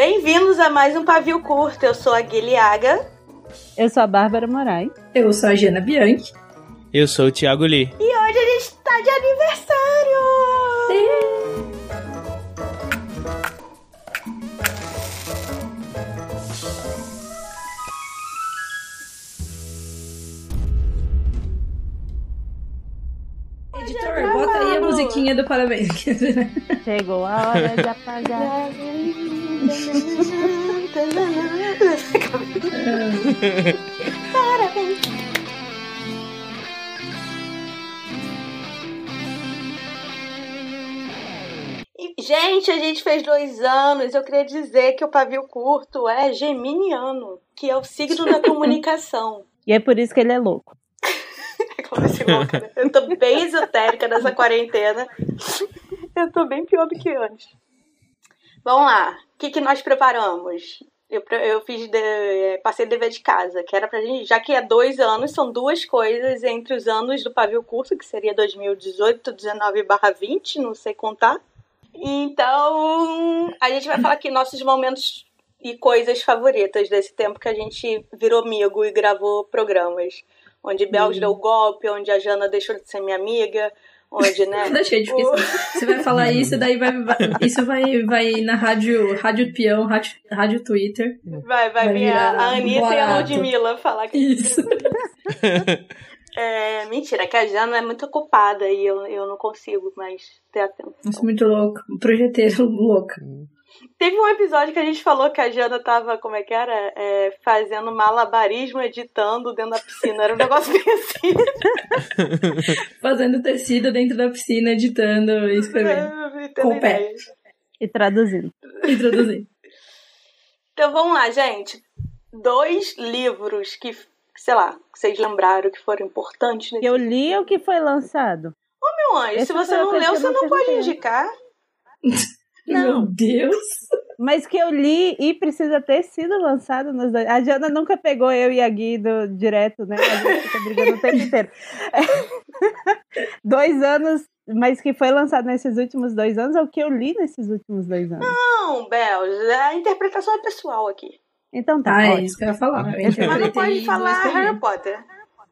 Bem-vindos a mais um Pavio Curto. Eu sou a Guilhaga. Eu sou a Bárbara Moraes. Eu sou a Jana Bianchi. Eu sou o Thiago Lee. E hoje a gente tá de aniversário! Editor, bota aí a musiquinha do parabéns. Chegou a hora de apagar. Parabéns! Gente, a gente fez dois anos. Eu queria dizer que o pavio curto é geminiano, que é o signo da comunicação. E é por isso que ele é louco. Como assim, né? Eu tô bem esotérica nessa quarentena. Eu tô bem pior do que antes. Vamos lá. O que, que nós preparamos? Eu, eu fiz de, passei dever de casa, que era pra gente, já que é dois anos, são duas coisas entre os anos do pavio curto, que seria 2018, 19 barra 20, não sei contar. Então, a gente vai falar aqui nossos momentos e coisas favoritas desse tempo que a gente virou amigo e gravou programas. Onde Bells deu golpe, onde a Jana deixou de ser minha amiga, onde, né? Deixei de o- Você vai falar isso, daí vai, vai- isso vai, vai na rádio, rádio peão, rádio, rádio Twitter. Vai, vai, Vai vir a, a Anitta e a. Ludmilla falar que. Isso. É, mentira, que a Jana é muito ocupada e eu, eu não consigo mais ter atenção. Nossa, muito louco. Projeteiro louca. Teve um episódio que a gente falou que a Jana tava, como é que era? É, fazendo malabarismo, editando dentro da piscina. Era um negócio bem assim. Fazendo tecido dentro da piscina, editando e escrevendo. É, Com o pé. E traduzindo. Introduzindo. Então vamos lá, gente. Dois livros que, sei lá, vocês lembraram que foram importantes nesse eu li ou que foi lançado? Meu anjo, Essa se você não leu, você não não pode indicar. Não. Meu Deus. Mas que eu li e precisa ter sido lançado nos dois. A Jana nunca pegou eu e a Guido direto, né? A gente fica brigando o tempo inteiro. dois anos, mas que foi lançado nesses últimos dois anos, é o que eu li nesses últimos dois anos. Não, Bel, a interpretação é pessoal aqui. Então tá. Ah, é isso que eu ia falar. Eu Mas Mas não pode falar. Harry Potter.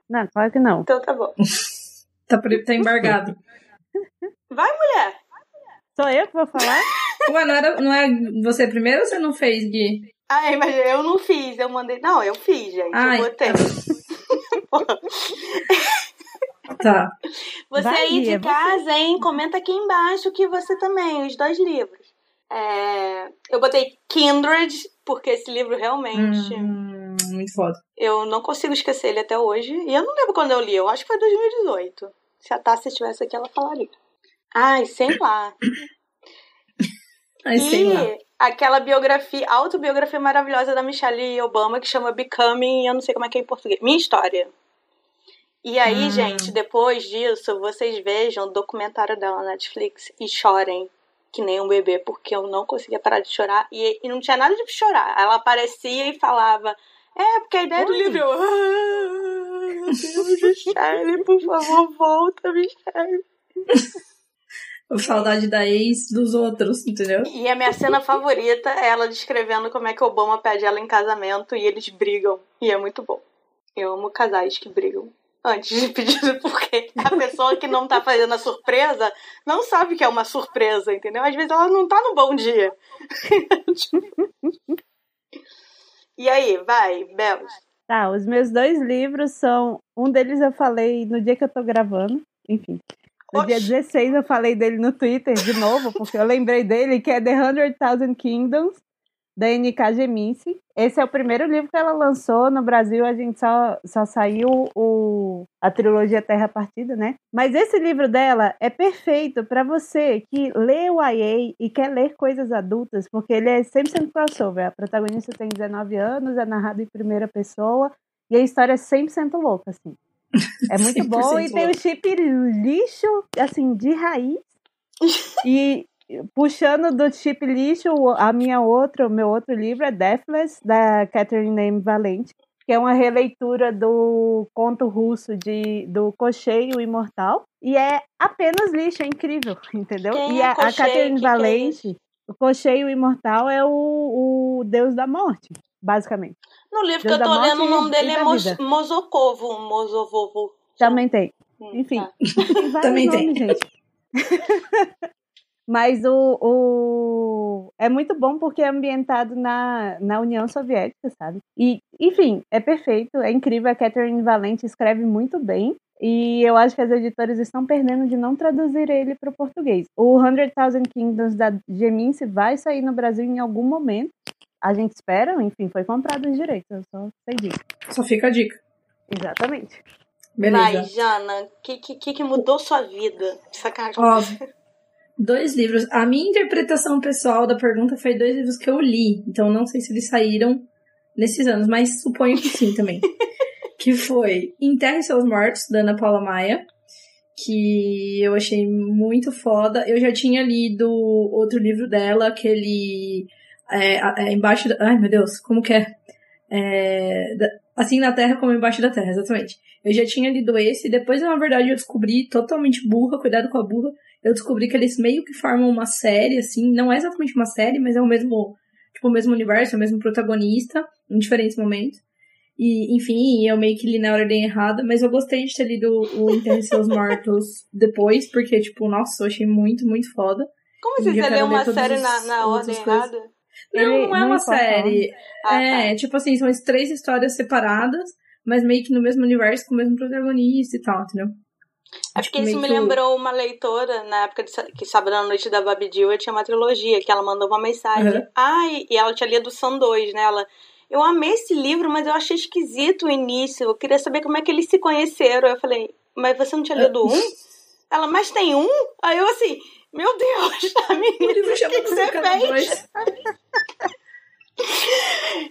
Não, claro que não. Então tá bom. Tá, tá embargado. Vai, mulher. Sou eu que vou falar? Ué, não, era, não é você primeiro ou você não fez, Gui? Ai, mas eu não fiz, eu mandei. Não, eu fiz, gente. Ai, eu botei. Tá. Você Vai, aí de Bia, você. casa, hein? Comenta aqui embaixo que você também, os dois livros. É, eu botei Kindred, porque esse livro realmente. Hum, muito foda. Eu não consigo esquecer ele até hoje. E eu não lembro quando eu li, eu acho que foi 2018. Se a Tássia estivesse aqui, ela falaria. Ai, sei lá. E aquela biografia, autobiografia maravilhosa da Michelle Obama que chama Becoming, eu não sei como é que é em português. Minha história. E aí, Hum. gente, depois disso, vocês vejam o documentário dela na Netflix e chorem que nem um bebê, porque eu não conseguia parar de chorar e, e não tinha nada de chorar. Ela aparecia e falava: É, porque a ideia do livro. Eu, ah, meu Deus, Michelle, por favor, volta, Michelle. Saudade da ex dos outros, entendeu? E a minha cena favorita é ela descrevendo como é que Obama pede ela em casamento e eles brigam. E é muito bom. Eu amo casais que brigam antes de pedir, porque a pessoa que não tá fazendo a surpresa não sabe que é uma surpresa, entendeu? Às vezes ela não tá no bom dia. e aí, vai, Belos. Tá, os meus dois livros são. Um deles eu falei no dia que eu tô gravando. Enfim. No dia Oxi. 16 eu falei dele no Twitter de novo, porque eu lembrei dele, que é The Hundred Thousand Kingdoms, da N.K. Geminci. Esse é o primeiro livro que ela lançou. No Brasil a gente só, só saiu o, a trilogia Terra Partida, né? Mas esse livro dela é perfeito para você que lê o YA e quer ler coisas adultas, porque ele é 100% crossover. A protagonista tem 19 anos, é narrado em primeira pessoa e a história é 100% louca, assim. É muito bom e 100% tem o louca. chip lixo, assim, de raiz. E puxando do chip lixo, a minha outra, o meu outro livro é Deathless, da Catherine Name Valente, que é uma releitura do conto russo de, do Cocheio Imortal. E é apenas lixo, é incrível, entendeu? Quem e é a, a Cocheio? Catherine é Valente o Cocheio Imortal é o, o deus da morte, basicamente. No livro Deus que eu tô lendo, o nome dele é vida. Mozocovo. Mozovovo. Também tem. Hum, Enfim, tá. tem Também tem. nomes, gente. Mas o, o é muito bom porque é ambientado na, na União Soviética, sabe? E, enfim, é perfeito, é incrível. A Catherine Valente escreve muito bem. E eu acho que as editoras estão perdendo de não traduzir ele para o português. O 100,000 Kingdoms da Gemince vai sair no Brasil em algum momento. A gente espera, enfim, foi comprado os direitos, eu só sei disso. Só fica a dica. Exatamente. Beleza. Vai, Jana, o que, que, que mudou sua vida? Sacanagem. Ó, dois livros. A minha interpretação pessoal da pergunta foi dois livros que eu li. Então não sei se eles saíram nesses anos, mas suponho que sim também. que foi Enterre Seus Mortos, da Ana Paula Maia. Que eu achei muito foda. Eu já tinha lido outro livro dela, aquele. É, é, embaixo da. Ai, meu Deus, como que é? É, da- assim na Terra como embaixo da Terra, exatamente. Eu já tinha lido esse, depois, na verdade, eu descobri, totalmente burra, cuidado com a burra, eu descobri que eles meio que formam uma série, assim, não é exatamente uma série, mas é o mesmo, tipo, o mesmo universo, o mesmo protagonista, em diferentes momentos. E, enfim, eu meio que li na ordem errada, mas eu gostei de ter lido o Enterre Seus Mortos depois, porque, tipo, nossa, eu achei muito, muito foda. Como você leu quero uma série na, na ordem errada? Não, Ele- não é não uma importa série. Ah, é, tá. tipo assim, são as três histórias separadas, mas meio que no mesmo universo, com o mesmo protagonista e tal, entendeu? É porque Tipo, isso me meio que o- lembrou uma leitora, na época de, que Sábado à Noite da Babi Jill, eu tinha uma trilogia, que ela mandou uma mensagem. Uhum. Ai, e ela tinha lido São Dois, né? Ela, eu amei esse livro, mas eu achei esquisito o início. Eu queria saber como é que eles se conheceram. Eu falei, mas você não tinha lido um? Ela, mas tem um? Aí eu assim, meu Deus, a menina, O livro o que, chama que você fez?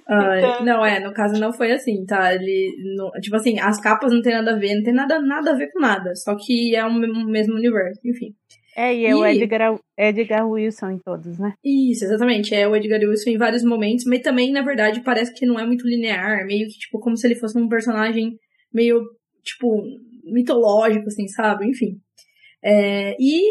Ai, Então- Não, é, no caso não foi assim, tá? Ele, no- tipo assim, as capas não tem nada a ver, não tem nada, nada a ver com nada, só que é o me- mesmo universo, enfim. É, e é o E- Edgar, Edgar Wilson em todos, né? Isso, exatamente, é o Edgar Wilson em vários momentos, mas também, na verdade, parece que não é muito linear, meio que, tipo, como se ele fosse um personagem meio, tipo, mitológico, assim, sabe? Enfim. É, e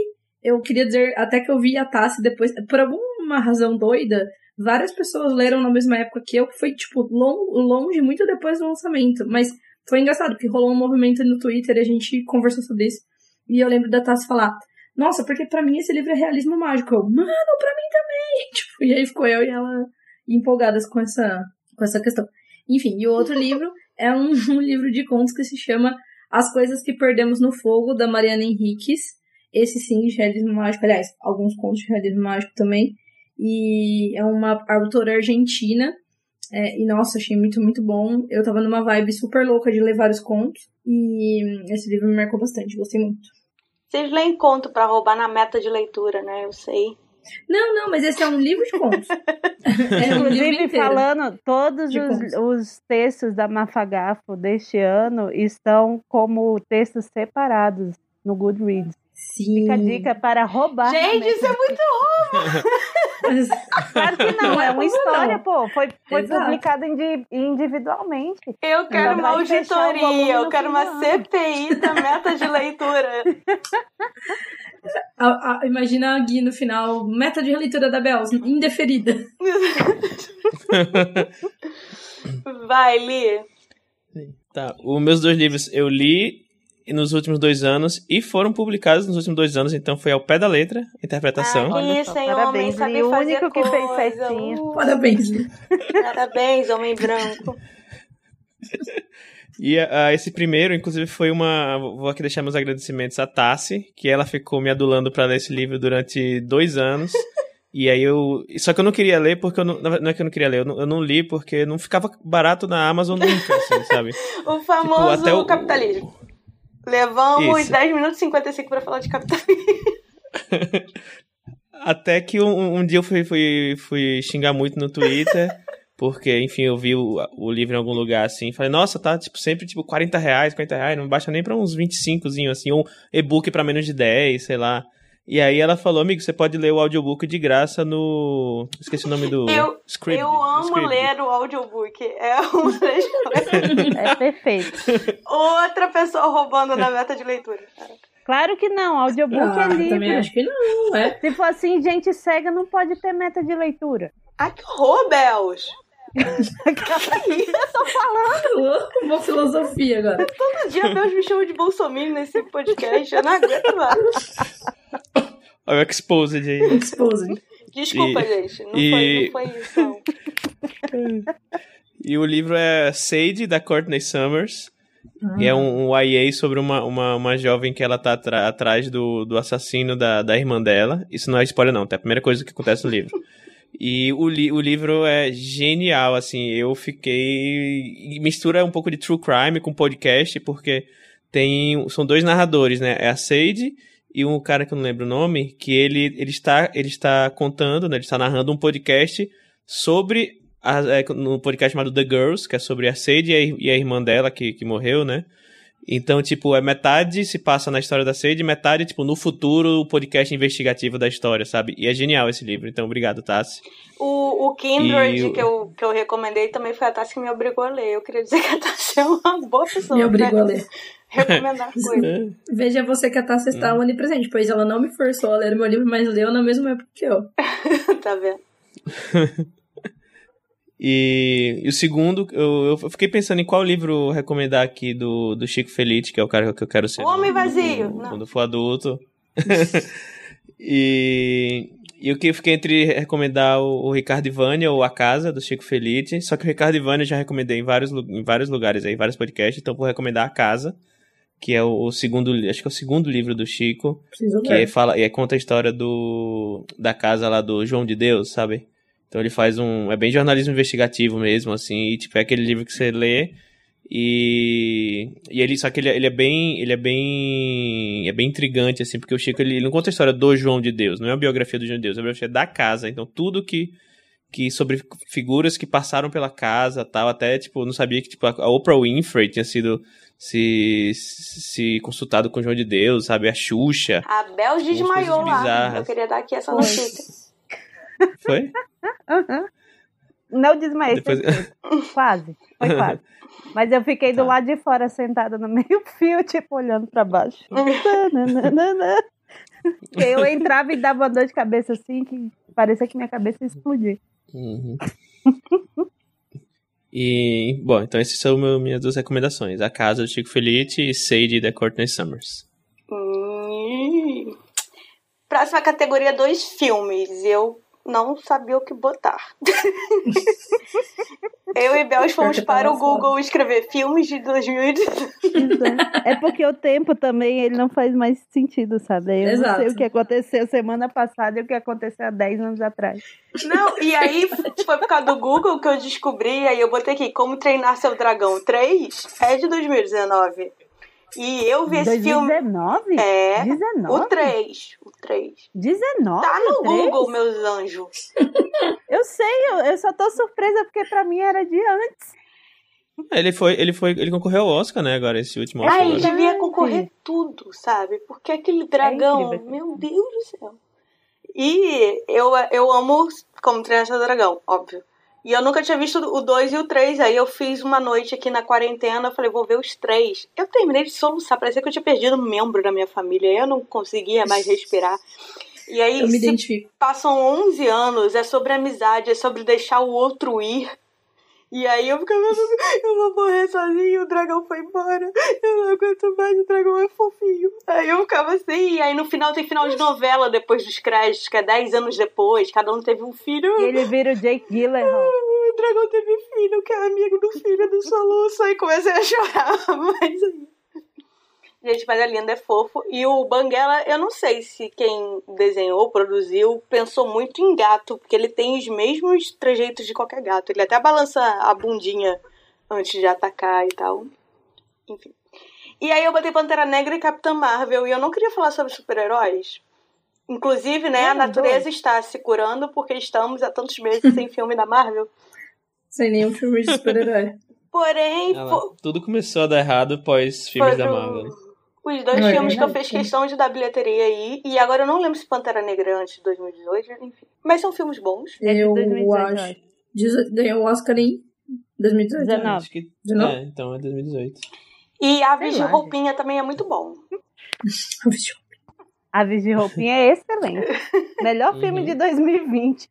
eu queria dizer, até que eu vi a Tassi depois, por alguma razão doida, várias pessoas leram na mesma época que eu, que foi, tipo, lon- longe, muito depois do lançamento. Mas foi engraçado, porque rolou um movimento no Twitter e a gente conversou sobre isso. E eu lembro da Tassi falar, nossa, porque pra mim esse livro é realismo mágico. Eu, mano, pra mim também! Tipo, e aí ficou eu e ela empolgadas com essa, com essa questão. Enfim, e o outro livro é um, um livro de contos que se chama As Coisas que Perdemos no Fogo, da Mariana Henriques. Esse sim, de realismo mágico. Aliás, alguns contos de realismo mágico também. E é uma autora argentina. É, e nossa, achei muito, muito bom. Eu tava numa vibe super louca de ler vários contos. E esse livro me marcou bastante, gostei muito. Vocês leem conto pra roubar na meta de leitura, né? Eu sei. Não, não, mas esse é um livro de contos. é um livro Inclusive, inteiro. falando, todos os, os textos da Mafagafo deste ano estão como textos separados no Goodreads. Sim. Fica a dica para roubar. Gente, isso é muito Mas- Claro que não, é uma história, pô. Foi, foi Exato. publicado indi- individualmente. Eu quero Ainda uma auditoria, eu quero uma. CPI da meta de leitura. a- a- imagina a Gui no final, meta de releitura da Bells, indeferida. Vai, Li. Tá, os meus dois livros eu li nos últimos dois anos e foram publicados nos últimos dois anos, então foi ao pé da letra, a interpretação. Ah, isso, hein, parabéns, homem, o fazer único que fez coisa. certinho. Uh, Parabéns, parabéns, homem branco. E ah, esse primeiro, inclusive, foi uma. Vou aqui deixar meus agradecimentos à Tassi, que ela ficou me adulando para ler esse livro durante dois anos. E aí eu. Só que eu não queria ler porque eu não. Não é que eu não queria ler, eu não, eu não li porque não ficava barato na Amazon nunca, assim, sabe? O famoso até o- capitalismo. Levamos Isso. 10 minutos e 55 pra falar de capitalismo. Até que um, um dia eu fui, fui, fui xingar muito no Twitter, porque, enfim, eu vi o, o livro em algum lugar assim, falei, nossa, tá tipo, sempre tipo 40 reais, 50 reais, não baixa nem pra uns 25 assim, ou um e-book pra menos de 10, sei lá. E aí ela falou, amigo, você pode ler o audiobook de graça no. Esqueci o nome do. Eu- Scribd, Eu amo Scribd. ler o audiobook. É coisas. É perfeito. Outra pessoa roubando da meta de leitura. Claro que não, audiobook Ah, é livre. também acho que não. não é. Se for assim, gente cega não pode ter meta de leitura. Ai, que horror, Belos! Eu tô falando. Uma filosofia agora. Todo dia Belos me chama de Bolsonaro nesse podcast. Eu não aguento mais. Olha o Exposed aí. Exposed. Desculpa, E- gente. Não, e- foi, não foi isso. não. E o livro é Sade, da Courtney Summers. E é um, um YA sobre uma, uma, uma jovem que ela tá atra- atrás do, do assassino da, da irmã dela. Isso não é spoiler, não, tá? É a primeira coisa que acontece no livro. E o, li, o livro é genial, assim. Eu fiquei. Mistura um pouco de true crime com podcast, porque tem. São dois narradores, né? É a Sade e um cara que eu não lembro o nome, que ele, ele, está, ele está contando, né? Ele está narrando um podcast sobre. A, é, no podcast chamado The Girls, que é sobre a Sade e a, e a irmã dela, que, que morreu, né? Então, tipo, é metade se passa na história da Sade, metade, tipo, no futuro, o podcast investigativo da história, sabe? E é genial esse livro. Então, obrigado, Tassi. O, o Kindred E o- que, eu, que eu recomendei também foi a Tassi que me obrigou a ler. Eu queria dizer que a Tassi é uma boa pessoa. Me obrigou pra a ler. Recomendar coisas. Veja você que a Tassi está Hum. onipresente, pois ela não me forçou a ler o meu livro, mas leu na mesma época que eu. tá vendo? E, e o segundo, eu, eu fiquei pensando em qual livro recomendar aqui do, do Chico Felice, que é o cara que eu quero ser. Homem Vazio. Não. quando for adulto. e, e o que eu fiquei entre recomendar o, o Ricardo Ivânia ou A Casa, do Chico Felice. Só que o Ricardo Ivânia eu já recomendei em vários, em vários lugares aí, vários podcasts, então vou recomendar A Casa, que é o, o segundo, acho que é o segundo livro do Chico, Preciso que é, fala, e é, conta a história do da casa lá do João de Deus, sabe? Então ele faz um. É bem jornalismo investigativo mesmo, assim, e tipo, é aquele livro que você lê e. E ele. Só que ele, é- ele é bem. Ele é bem. É bem intrigante, assim, porque o Chico ele, ele não conta a história do João de Deus, não é a biografia do João de Deus, é a biografia da casa. Então tudo que. Que sobre figuras que passaram pela casa tal, até, tipo, não sabia que, tipo, a Oprah Winfrey tinha sido se, se consultado com o João de Deus, sabe? A Xuxa. A Bel desmaiou lá. Eu queria dar aqui essa Foi. notícia. Foi? Aham. Não desmaiei, Depois- quase, foi quase. Mas eu fiquei do Tá. lado de fora, sentada no meio fio, tipo, olhando pra baixo. Eu entrava e dava uma dor de cabeça assim, que parecia que minha cabeça ia explodir. Uhum. E, bom, então essas são meu- minhas duas recomendações. A Casa do Chico Felice e Sadie da Courtney Summers. Hum. Próxima categoria, dois filmes. Eu não sabia o que botar. eu e Bel fomos para o. Google escrever filmes de 2018. É porque o tempo também, ele não faz mais sentido, sabe? Eu não Exato. sei o que aconteceu semana passada e o que aconteceu há 10 anos atrás. Não, e aí foi por causa do Google que eu descobri, aí eu botei aqui, Como Treinar Seu Dragão 3, é de 2019. E eu vi esse filme. 2019? É, 19? o 3. O 3. 19? Tá no Três? Google, meus anjos. Eu sei, eu, eu só tô surpresa porque pra mim era de antes. Ele foi, ele foi, ele concorreu ao Oscar, né, agora, esse último Oscar. Agora. verdade. devia concorrer tudo, sabe? Porque aquele dragão, incrível. meu Deus do céu. E eu, eu amo Como Treinar Seu Dragão, óbvio. E eu nunca tinha visto o 2 e o 3. Aí eu fiz uma noite aqui na quarentena. Eu falei, vou ver os três. Eu terminei de soluçar. Parecia que eu tinha perdido um membro da minha família. Eu não conseguia mais respirar. E aí, Eu me identifico. passam 11 anos, é sobre amizade, é sobre deixar o outro ir. E aí eu ficava, eu vou morrer sozinho, o dragão foi embora, eu não aguento mais, o dragão é fofinho. Aí eu ficava assim, e aí no final tem final de novela depois dos créditos, que é 10 anos depois, cada um teve um filho. E ele vira o Jake Gyllenhaal. O dragão teve filho, que é amigo do filho do Soluço, aí comecei a chorar, mas aí... Gente, mas é lindo, é fofo. E o Banguela, eu não sei se quem desenhou, produziu, pensou muito em gato, porque ele tem os mesmos trejeitos de qualquer gato. Ele até balança a bundinha antes de atacar e tal. Enfim. E aí eu botei Pantera Negra e Capitã Marvel, e eu não queria falar sobre super-heróis. Inclusive, né, É, a natureza dois. está se curando porque estamos há tantos meses sem filme da Marvel. Sem nenhum filme de super-herói. Porém, Ah fo- tudo começou a dar errado pós filmes da Marvel. Os dois Não, é filmes que eu fiz questão de dar bilheteria aí. E agora eu não lembro se Pantera Negra é antes de 2018, enfim. Mas são filmes bons. É de Eu 2018, eu acho. Ganhou o Oscar em 2018. 19. Acho que, De novo? é, então é 2018. E Aves de lá, Roupinha também é muito bom. Aves de Roupinha é excelente. Melhor filme Uhum. de 2020.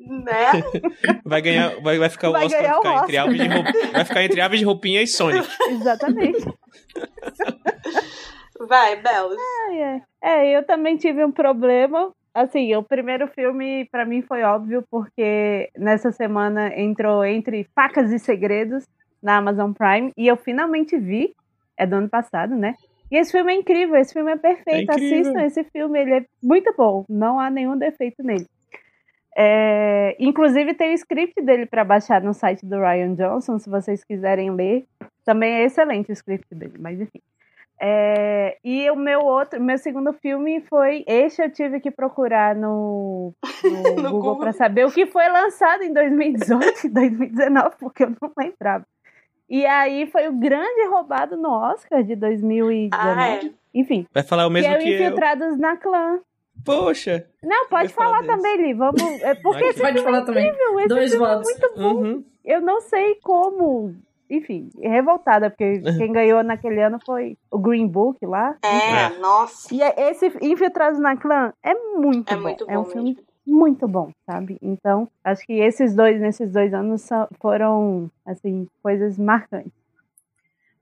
Né? Vai ganhar, vai, vai ficar o Vai Oscar ganhar vai ficar o entre aves de roupinha, vai ficar entre aves de roupinha e Sonic. Exatamente. Vai, Belos. Ai, ai. É, eu também tive um problema. Assim, o primeiro filme pra mim foi óbvio, porque nessa semana entrou entre Facas e Segredos na Amazon Prime e eu finalmente vi. É do ano passado, né? E esse filme é incrível, esse filme é perfeito. É incrível. Assistam esse filme, ele é muito bom. Não há nenhum defeito nele. É, inclusive tem o script dele para baixar no site do Ryan Johnson, se vocês quiserem ler. Também é excelente o script dele, mas enfim. É, e o meu outro, meu segundo filme foi este eu tive que procurar no, no No Google Google. para saber o que foi lançado em 2018 e 2019, porque eu não lembrava. E aí foi o grande roubado no Oscar de 2019. Ah, é. Enfim, Vai falar o que mesmo é que eu. Infiltrados na Clã. Poxa. Não, pode falar falar também, Li. Vamos. É porque esse Pode filme falar é também. incrível. Esse Dois filme é votos. muito bom. Uhum. Eu não sei como. Enfim, revoltada, porque quem ganhou naquele ano foi o Green Book lá. É, É. nossa. E é- esse Infiltrados na Clã é muito É bom. muito é um bom filme mesmo. muito bom, sabe? Então, acho que esses dois, nesses dois anos, foram, assim, coisas marcantes.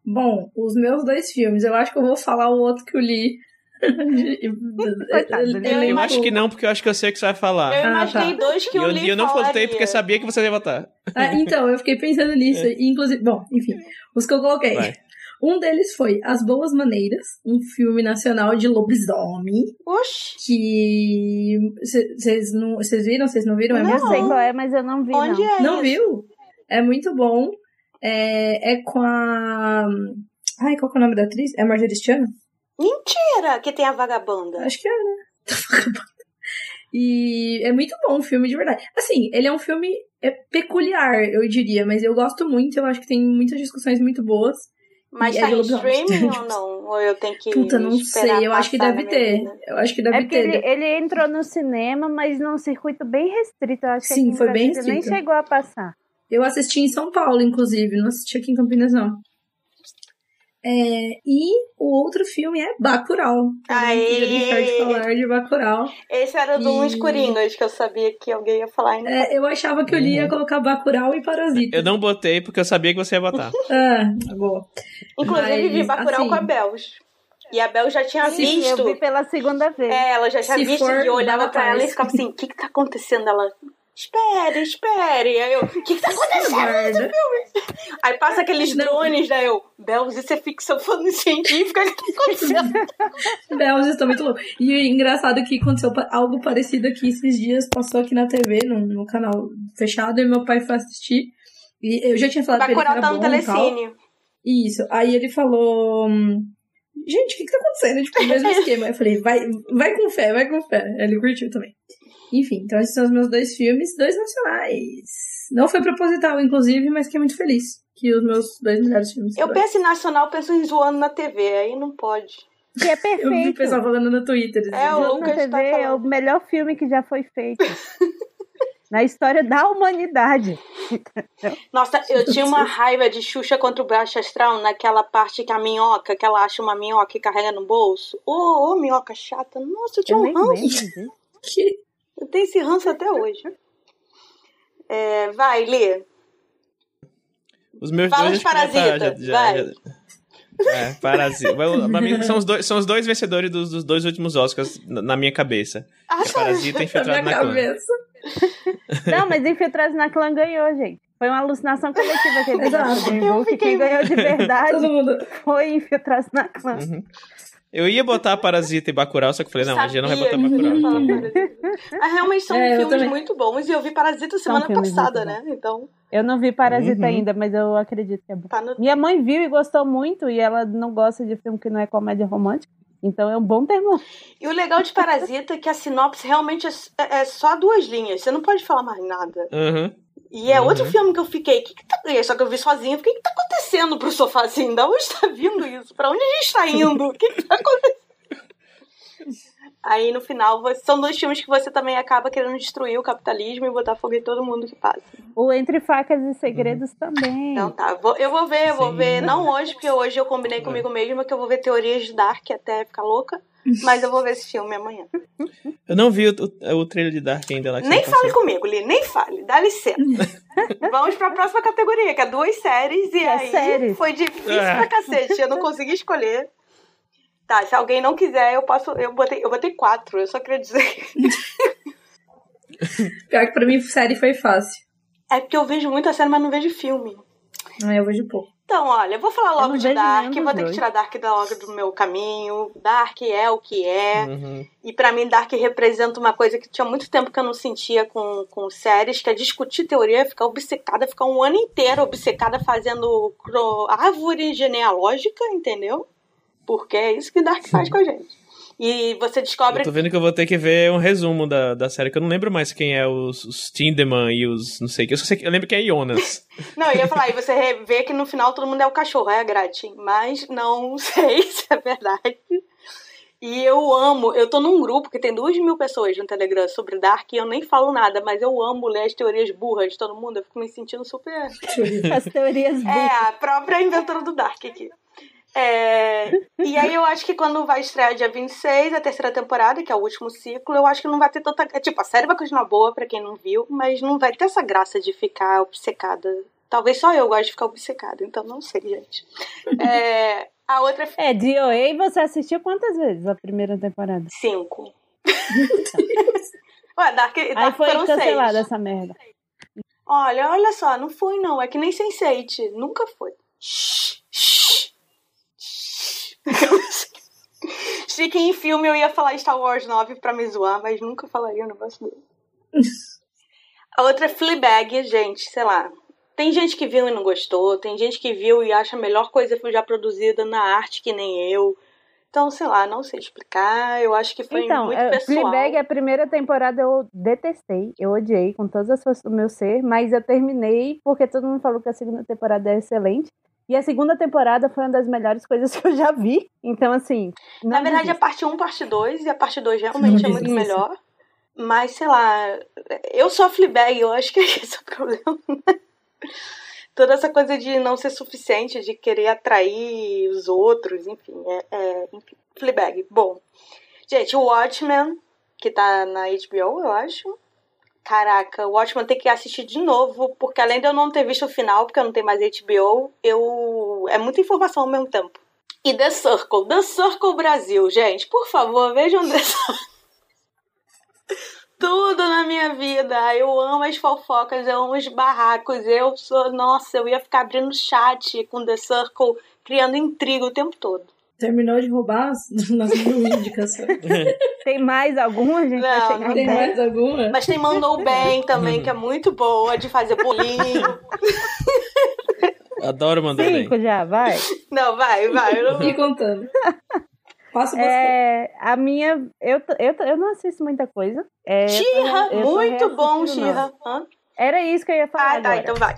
Bom, os meus dois filmes, eu acho que eu vou falar o outro que eu li. Coitado, ele- Eu acho que não, porque eu acho que eu sei o que você vai falar. Eu Ah, imaginei tá. dois que E o eu, Lee e eu não falaria. votei porque sabia que você ia votar. Ah, então, eu fiquei pensando nisso. E, inclusive, bom, enfim, os que eu coloquei. Vai. Um deles foi As Boas Maneiras, um filme nacional de lobisomem, Oxi, que vocês não, vocês viram? Vocês não viram? É Não. Eu sei qual é, mas eu não vi, onde não. é Não isso? viu? É muito bom. É, é com a. Ai, qual que é o nome da atriz? É a Marjorie Stiano? Mentira, que tem a vagabanda. Acho que é, né? E é muito bom o filme, de verdade. Assim, ele é um filme é peculiar, eu diria, mas eu gosto muito. Eu acho que tem muitas discussões muito boas. Mas tá é em streaming ou não? Ou eu tenho que Puta, não sei. Eu acho que deve ter. vida? Eu acho que deve É porque ter. ele, ele entrou no cinema, mas num circuito bem restrito. Eu acho que Sim, no foi bem Brasil nem restrito. chegou a passar. Eu assisti em São Paulo, inclusive. Não assisti aqui em Campinas, não. É, e o outro filme é Bacurau. Aê! Deixar de falar de Bacurau. Esse era do E- Coringas, que eu sabia que alguém ia falar ainda. É, eu achava que eu Uhum. ia colocar Bacurau e Parasita. Eu não botei porque eu sabia que você ia votar. Ah, boa. Inclusive, mas, vi Bacurau assim- com a Bels. E a Bel já tinha Sim, visto. eu vi pela segunda vez. É, ela já tinha Se visto for, e eu olhava vai pra ela e ficava assim, o que que tá acontecendo? Ela, espere, espere. Aí eu, o que que tá acontecendo? Guarda. Aí passa aqueles drones, daí eu, Bels, isso é ficção científica, o que tá acontecendo? Bells estão muito loucos. E o engraçado é que aconteceu algo parecido aqui esses dias, passou aqui na TV, no, no canal fechado, e meu pai foi assistir. E eu já tinha falado pra ele que Bacurau era tá no telecine. Isso. Aí ele falou. Gente, o que, que tá acontecendo? Tipo, o mesmo esquema. Eu falei, vai, vai com fé, vai com fé. Ele curtiu também. Enfim, então esses são os meus dois filmes, dois nacionais. Não foi proposital, inclusive, mas fiquei muito feliz que os meus dois melhores filmes. Eu foram. penso em nacional, penso em zoando na TV, aí não pode. Que é Eu vi o perfeito. pessoal falando no Twitter. assim, É, o Lucas na TV tá é o melhor filme que já foi feito. Na história da humanidade. Nossa, eu tinha uma raiva de Xuxa contra o Baixo Astral naquela parte que a minhoca, que ela acha uma minhoca e carrega no bolso. Ô, ô, minhoca chata. Nossa, eu tinha Eu um ranço. que Eu tenho esse ranço até hoje. É, vai, Lê. Os meus Fala dois já tá- Parasita, já- já- vai. já- É, Parasita. Pra mim, são os dois, são os dois vencedores dos, dos dois últimos Oscars na, na minha cabeça. Ah, É Parasita e na Infiltrado minha na Clã. cabeça. Não, mas Infiltrados na Clã ganhou, gente. Foi uma alucinação coletiva que ele Exato. quem ganhou de verdade Todo mundo. foi Infiltrados na Clã. Uhum. Eu ia botar Parasita e Bacurau, só que eu falei, não, a gente não vai botar Bacurau. então. Mas realmente são É, filmes também. muito bons. E eu vi Parasita semana passada, né? Então, Eu não vi Parasita Uhum. ainda, mas eu acredito que é bom. tá no. Minha mãe viu e gostou muito, e ela não gosta de filme que não é comédia romântica. Então é um bom termo. E o legal de Parasita é que a sinopse realmente é, é só duas linhas. Você não pode falar mais nada. Uhum. E é Uhum. outro filme que eu fiquei. Que que tá... Só que eu vi sozinha. Fiquei, o que tá acontecendo pro sofá assim? Da onde tá vindo isso? Pra onde a gente tá indo? O que, que tá acontecendo? Aí no final, você- são dois filmes que você também acaba querendo destruir o capitalismo e botar fogo em todo mundo que passa. O Entre Facas e Segredos também. Então tá, vou- eu vou ver, eu vou Sim. ver, não hoje, porque hoje eu combinei comigo mesma que eu vou ver teorias de Dark até ficar louca. Mas eu vou ver esse filme amanhã. Eu não vi o, o, o trailer de Dark ainda lá. Nem fale passou. comigo, Li, nem fale. Dá licença. Vamos pra próxima categoria, que é duas séries. E É aí séries. foi difícil Ah. pra cacete. Eu não consegui escolher. Tá, se alguém não quiser, eu posso. Eu botei, eu botei quatro, eu só queria dizer. Pior que pra mim, série foi fácil. É porque eu vejo muita série, mas não vejo filme. Ah, eu vejo pouco. Então, olha, eu vou falar logo de Dark, vou ter que dois. tirar Dark da logo do meu caminho. Dark é o que é. Uhum. E pra mim, Dark representa uma coisa que tinha muito tempo que eu não sentia com, com séries, que é discutir teoria, ficar obcecada, ficar um ano inteiro obcecada fazendo cro- árvore genealógica, entendeu? Porque é isso que Dark faz com a gente. E você descobre Eu tô vendo que eu vou ter que ver um resumo da, da série, que eu não lembro mais quem é os, os Tinderman e os não sei o que. Eu, só sei que eu lembro quem é Jonas. Não, eu ia falar, e você vê que no final todo mundo é o cachorro, é a Gretchen. Mas não sei se é verdade. E eu amo, eu tô num grupo que tem duas mil pessoas no Telegram sobre Dark e eu nem falo nada, mas eu amo ler as teorias burras de todo mundo, eu fico me sentindo super. As teorias É, burras. a própria inventora do Dark aqui. É, e aí eu acho que quando vai estrear dia 26, a terceira temporada, que é o último ciclo, eu acho que não vai ter tanta. Tipo, a série vai continuar boa pra quem não viu, mas não vai ter essa graça de ficar obcecada. Talvez só eu goste de ficar obcecada, então não sei, gente. É, a outra é DOA você assistiu quantas vezes a primeira temporada? cinco. Ué, Dark, Aí Dark foi foram cancelada seis. essa merda. Olha, olha só, não foi não. É que nem Sense8. Nunca foi. Shhh, shhh. Chique em filme eu ia falar Star Wars 9 pra me zoar, mas nunca falaria um negócio dele. A outra é Fleabag, gente, sei lá. Tem gente que viu e não gostou, tem gente que viu e acha a melhor coisa já produzida na arte que nem eu. Então, sei lá, não sei explicar. Eu acho que foi Então, muito é, pessoal. Fleabag, a primeira temporada eu detestei, eu odiei com todas as forças do meu ser, mas eu terminei porque todo mundo falou que a segunda temporada é excelente. E a segunda temporada foi uma das melhores coisas que eu já vi. Então, assim. Na verdade, a desisto. parte 1, parte 2, e a parte 2 realmente é muito existe. melhor. Mas, sei lá, eu sou a Fleabag, eu acho que é esse o problema. Toda essa coisa de não ser suficiente, de querer atrair os outros, enfim, é, é enfim, Fleabag. Bom, gente, o Watchmen, que tá na HBO, eu acho. Caraca, o Watchmen tem que assistir de novo, porque além de eu não ter visto o final, porque eu não tenho mais HBO, eu é muita informação ao mesmo tempo. E The Circle, The Circle Brasil, gente, por favor, vejam The Circle. Tudo na minha vida. Eu amo as fofocas, eu amo os barracos. Eu sou, nossa, eu ia ficar abrindo chat com The Circle, criando intriga o tempo todo. Terminou de roubar as nas mil indicações. Tem mais alguma, gente? Não, não Tem até- mais alguma? Mas tem Mandou Bem também, que é muito boa, de fazer bolinho. Adoro mandar bem. Cinco já, vai. Não, vai, vai. eu não- contando. Passa bastante. É, a minha. Eu, eu, eu não assisto muita coisa. É, Xirra, muito bom, Xirra. Hã? Era isso que eu ia falar. Ah, tá, agora. então vai.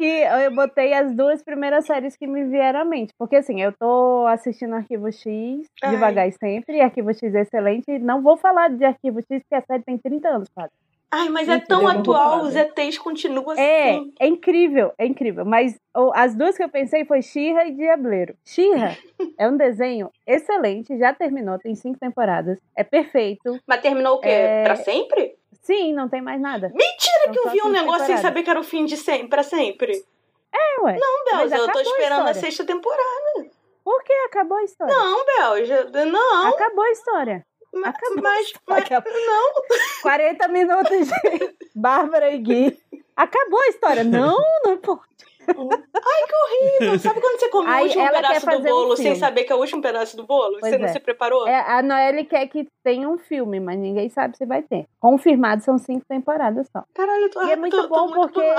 Que eu botei as duas primeiras séries que me vieram à mente. Porque assim, eu tô assistindo Arquivo X Ai. devagar e sempre, e Arquivo X é excelente. Não vou falar de Arquivo X, porque a série tem 30 anos quase. Ai, mas é Gente, tão deu uma atual, os ETs continuam assim. É, é incrível, é incrível. Mas o- as duas que eu pensei foi Xirra e Diableiro. Xirra é um desenho excelente, já terminou, tem cinco temporadas. É perfeito. Mas terminou o quê? É. Pra sempre? Sim, não tem mais nada. Mentira São que eu vi um cinco negócio sem temporadas. saber que era o fim de sempre, pra sempre. É, ué. Não, Belza, Mas eu tô a esperando a, história. sexta temporada. Por que acabou a história? Não, Belza, não. Acabou a história. ma- acabou. Mas, mas, Acabou. não. 40 minutos de Bárbara e Gui. Acabou a história. Não, não pode. Horrível. Sabe quando você come o Aí último pedaço do fazer um bolo sem saber que é o último pedaço do bolo? Pois você não é. se preparou? É, a Noelle quer que tenha um filme, mas ninguém sabe se vai ter. Confirmado são cinco temporadas só. Caralho, eu tô, E é muito tô- tô bom muito porque-.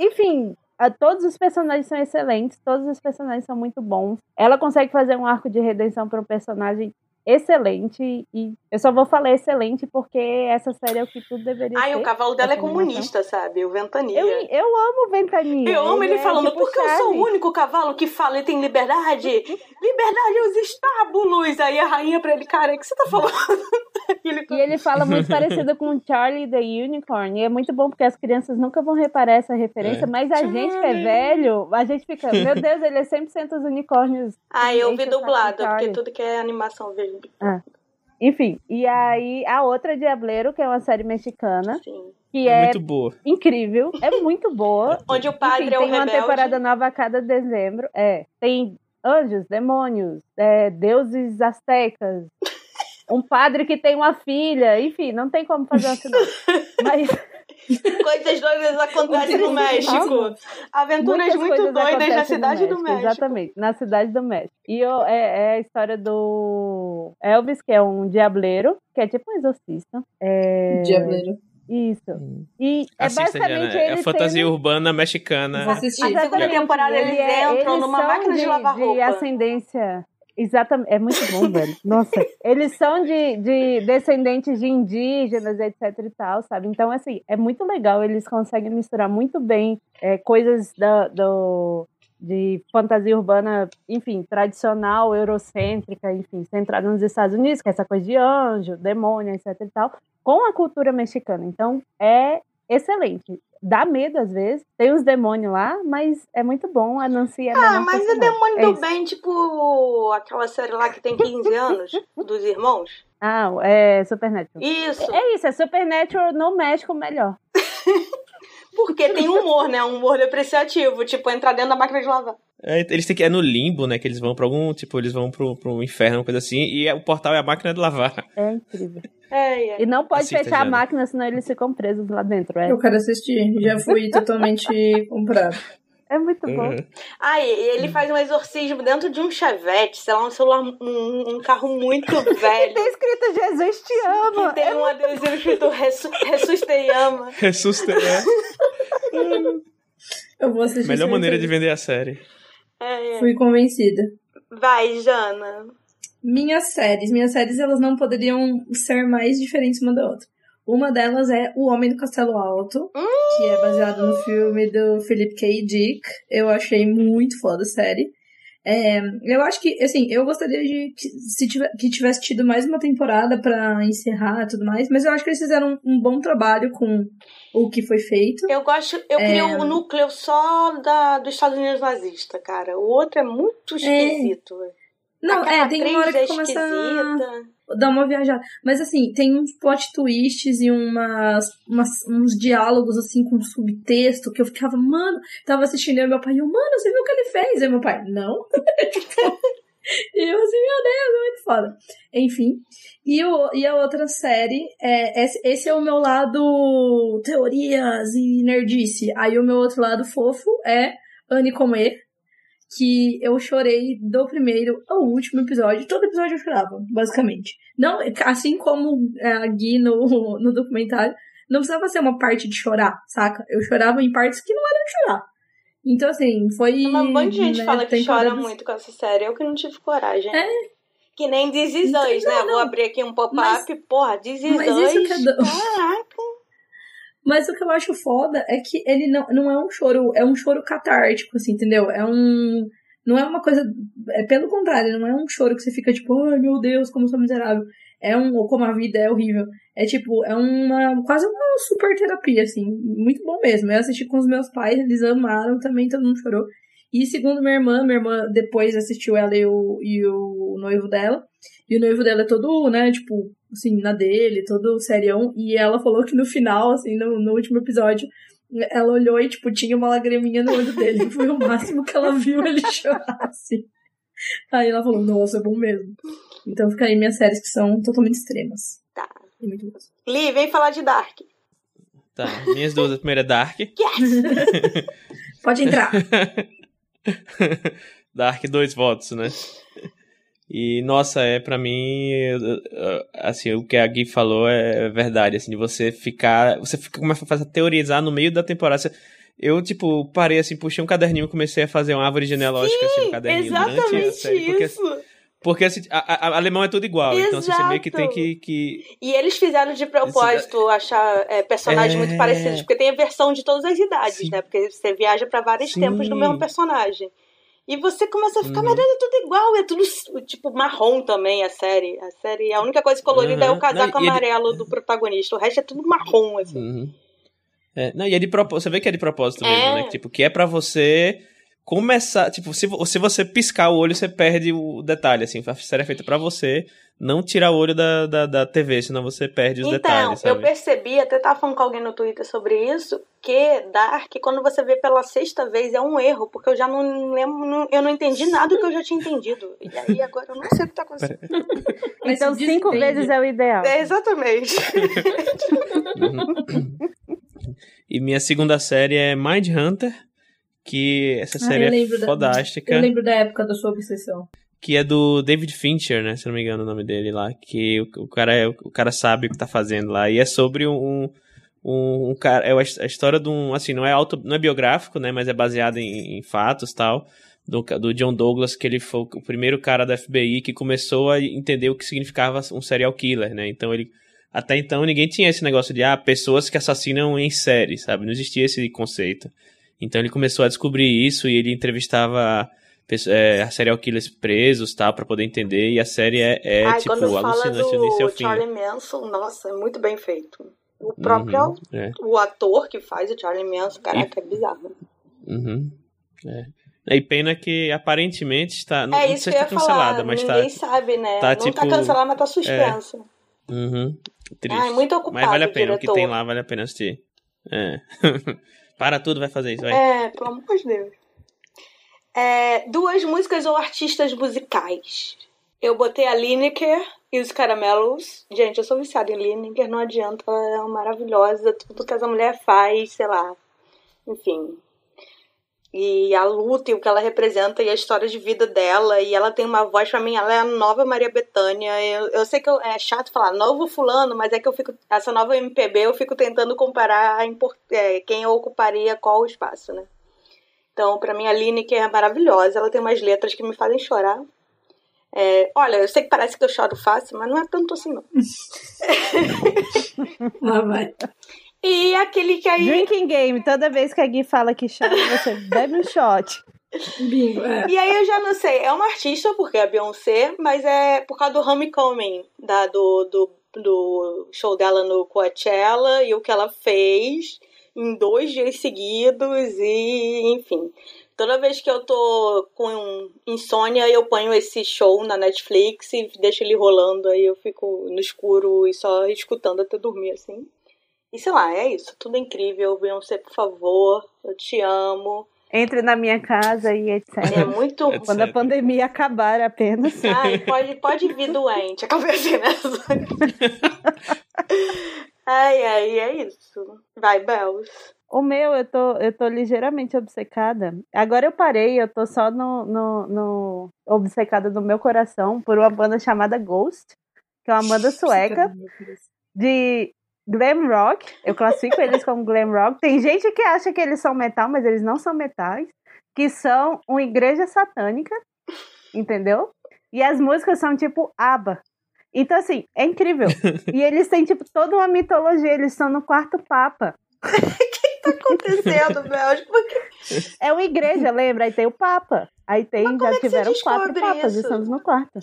Enfim, todos os personagens são excelentes, todos os personagens são muito bons. Ela consegue fazer um arco de redenção para um personagem excelente e eu só vou falar excelente porque essa série é o que tudo deveria Ai, ser. o cavalo dela é comunista, sabe? O Ventania. Eu, eu amo o Ventania. Eu amo ele é falando, tipo porque eu sou o único cavalo que fala e tem liberdade. Liberdade aos estábulos. Aí a rainha pra ele, cara, o que você tá falando? Ele E ele fala muito parecido com Charlie the Unicorn. E é muito bom porque as crianças nunca vão reparar essa referência, É. mas a gente que é Charlie. velho, a gente fica, meu Deus, ele é 100% os unicórnios. Ah, eu vi dublado, porque Charlie. tudo que é animação eu vejo. Enfim, e aí a outra Diableiro, que é uma série mexicana, Sim. que É é, muito boa. incrível, é muito boa. Onde o padre Enfim, é o tem uma rebelde. temporada nova a cada dezembro. É, tem anjos, demônios, é, deuses astecas, um padre que tem uma filha, enfim, não tem como fazer uma sinopse. Mas Coisas doidas acontecem no México. Aventuras muitas muito coisas doidas na acontecem no cidade do México. Exatamente, na cidade do México. E eu- é, é a história do Elvis, que é um diableiro, que é tipo um exorcista. É... Diableiro. Isso. E é Assista, basicamente Diana. É ele a fantasia tendo- urbana mexicana. Vou assistir. A segunda Exatamente. temporada eles Ele é- entram eles numa máquina de, lavar roupa. De ascendência. Exatamente. É muito bom, velho. Nossa. Eles são de, de descendentes de indígenas, etc e tal, sabe? Então, assim, é muito legal. Eles conseguem misturar muito bem é, coisas da, do, de fantasia urbana, enfim, tradicional, eurocêntrica, enfim, centrada nos Estados Unidos, que é essa coisa de anjo, demônio, etc e tal, com a cultura mexicana. Então, é excelente. Dá medo às vezes, tem os demônios lá, mas é muito bom. A Nancy é Ah, mas é demônio É do bem, tipo aquela série lá que tem 15 anos, dos irmãos. Ah, é Supernatural. Isso. É isso, é Supernatural no México melhor. Porque tem humor, né? Um humor depreciativo. Tipo, entrar dentro da máquina de lavar. É, eles têm que é no limbo, né? Que eles vão pra algum, tipo, eles vão pro, pro inferno, uma coisa assim, e é- o portal é a máquina de lavar. É incrível. É, é. E não pode Assista, fechar a Jana. máquina, senão eles ficam presos lá dentro. É, Eu quero assistir. Já fui totalmente comprado. é muito bom. Uhum. Ah, e ele faz um exorcismo dentro de um chevette, sei lá, um celular, um, um carro muito velho. Tem escrito Jesus te Que ama. tem um adesivo escrito Ressu Ressusta e ama. Ressusta, é. Eu vou assistir. Melhor maneira de vender a série. É, é. Fui convencida. Vai, Jana. Minhas séries. Minhas séries, elas não poderiam ser mais diferentes uma da outra. Uma delas é O Homem do Castelo Alto, que é baseado no filme do Philip K. Dick. Eu achei muito foda a série. É, eu acho que, assim, eu gostaria de que, se tiver, que tivesse tido mais uma temporada pra encerrar e tudo mais, mas eu acho que eles fizeram um, um bom trabalho com o que foi feito. Eu gosto, eu É. queria o núcleo só da, dos Estados Unidos nazista, cara. O outro é muito esquisito. Não, Aquela é, tem uma hora que é começa esquisita. Dar uma viajada. Mas assim, tem uns plot twists e umas, umas- uns diálogos assim com subtexto que eu ficava, mano, tava assistindo e meu pai, eu, mano, você viu o que ele fez? Aí meu pai, não. E eu assim, meu Deus, é muito foda. Enfim. E, o, e a outra série, é, esse, esse é o meu lado teorias e nerdice. Aí o meu outro lado fofo é Anne Comer, que eu chorei do primeiro ao último episódio. Todo episódio eu chorava, basicamente. Não, assim como é, a Gui no, no documentário, não precisava ser uma parte de chorar, saca? Eu chorava em partes que não eram de chorar. Então, assim, foi. Uma monte de gente né, fala que chora muito com essa série. Eu que não tive coragem. É. Que nem Is Então, né? não, Vou abrir aqui um pop-up. Porra, Is mas isso que é do- Caraca. Mas o que eu acho foda é que ele não, não é um choro, é um choro catártico, assim, entendeu? É um. Não é uma coisa. É pelo contrário, não é um choro que você fica tipo, ai meu Deus, como sou miserável. É um. Ou como a vida é horrível. É tipo, é uma. Quase uma super terapia, assim. Muito bom mesmo. Eu assisti com os meus pais, eles amaram também, todo mundo chorou. E segundo minha irmã, minha irmã depois assistiu ela e o, e o noivo dela. E o noivo dela é todo, né, tipo, assim, na dele, todo serião. E ela falou que no final, assim, no, no último episódio, ela olhou e, tipo, tinha uma lagriminha no olho dele. Foi o máximo que ela viu ele chorar, assim. Aí ela falou, nossa, é bom mesmo. Então fica aí minhas séries que são totalmente extremas. Tá. E muito. Li, vem falar de Dark. Tá, minhas duas. A primeira é Dark. Yes! Pode entrar. Dark, dois votos, né? E, nossa, é pra mim, assim, o que a Gui falou é verdade, assim, de você ficar, você fica, começa a fazer, teorizar no meio da temporada. Você- Eu, tipo, parei assim, puxei um caderninho e comecei a fazer uma árvore genealógica assim no caderninho durante a Exatamente série. Porque, isso. porque assim, a, a- alemão é tudo igual, então assim, você meio que tem Exato. que. que... E eles fizeram de propósito achar é, personagens É. muito parecidos, porque tem a versão de todas as idades, Sim. né? Porque você viaja pra vários Sim. tempos do mesmo personagem. E você começa a ficar, Uhum. mas é tudo igual, é tudo tipo marrom também a série. A série, a única coisa colorida é Uhum. o casaco Não, e ele- amarelo do protagonista. O resto é tudo marrom, assim. Uhum. É, não, e é de propósito. Você vê que é de propósito É. mesmo, né? Que, Tipo, que é pra você começar. Tipo, se, se você piscar o olho, você perde o detalhe, assim. A série é feita pra você não tirar o olho da, da, da TV, senão você perde os Então, detalhes, eu sabe? percebi, até tava falando com alguém no Twitter sobre isso, que Dark, quando você vê pela sexta vez, é um erro, porque eu já não lembro, não- eu não entendi nada do que eu já tinha entendido. E aí agora eu não sei o que tá acontecendo. Então, se cinco desentende. vezes é o ideal. É, exatamente. E minha segunda série é Mind Hunter, que essa Ah, série eu é lembro da- fodástica. Eu lembro da época da sua obsessão. que é do David Fincher, né? Se não me engano o nome dele lá. Que o, o cara, é, o cara sabe o que tá fazendo lá. E é sobre um. Um, um cara. É a his- a história de um. Assim, não é, auto, não é biográfico, né? Mas é baseado em, em fatos tal. Do, do John Douglas, que ele foi o primeiro cara da FBI que começou a entender o que significava um serial killer, né? Então ele. Até então ninguém tinha esse negócio de ah, pessoas que assassinam em série, sabe? Não existia esse conceito. Então ele começou a descobrir isso e ele entrevistava é, serial killers presos, tal, pra poder entender. E a série é, é Ai, tipo, alucinante do início ao fim. Charlie Manson, nossa, é muito bem feito. O próprio Uhum, é, o ator que faz o Charlie Manson, caraca, é bizarro. uhum, é. E pena que aparentemente está. Não, é não isso sei que se eu tá ia cancelada, falar, mas ninguém tá. sabe, né? tá, não tá tipo, cancelado, mas tá suspenso. Uhum, triste. Ai, muito ocupado mas vale a pena, o o que tem lá vale a pena assistir. É. Para tudo, vai fazer isso, vai. É, pelo amor de Deus. É, duas músicas ou artistas musicais. Eu botei a Lineker e os Caramelos. Gente, eu sou viciada em Lineker, não adianta, ela é maravilhosa. Tudo que essa mulher faz, sei lá. Enfim. E a luta e o que ela representa e a história de vida dela. E ela tem uma voz, pra mim, ela é a nova Maria Bethânia. Eu, eu sei que eu- é chato falar novo fulano, mas é que eu fico. Essa nova MPB eu fico tentando comparar a import, é, quem ocuparia qual espaço, né? Então, pra mim, a Lineker é maravilhosa. Ela tem umas letras que me fazem chorar. É, olha, eu sei que parece que eu choro fácil, mas não é tanto assim, não. Vai. E aquele que aí. Drinking game. Toda vez que a Gui fala que chora, você bebe um shot. Bingo, é. E aí eu já não sei, é uma artista, porque é a Beyoncé, mas é por causa do Homecoming, da, do, do, do show dela no Coachella e o que ela fez em dois dias seguidos e enfim. Toda vez que eu tô com insônia, eu ponho esse show na Netflix e deixo ele rolando, aí eu fico no escuro e só escutando até dormir, assim. E sei lá, é isso, tudo incrível. Beyoncé, por favor, eu te amo. Entre na minha casa e etc. É muito Etc. Quando a pandemia acabar apenas. Ai, pode, pode vir doente. Acabei assim, né? Ai, ai, é isso. Vai, Bells. O meu, eu tô, eu tô ligeiramente obcecada. Agora eu parei, eu tô só no, no, no obcecada no meu coração por uma banda chamada Ghost, que é uma banda sueca de glam rock. Eu classifico eles como glam rock. Tem gente que acha que eles são metal, mas eles não são metais. Que são uma igreja satânica, entendeu? E as músicas são tipo ABBA. Então, assim, é incrível. E eles têm, tipo, toda uma mitologia. Eles estão no quarto papa. tá acontecendo, Bells? Por que... É uma igreja, lembra? Aí tem o Papa. Aí tem, Mas já é que tiveram quatro papas, isso? estamos no quarto.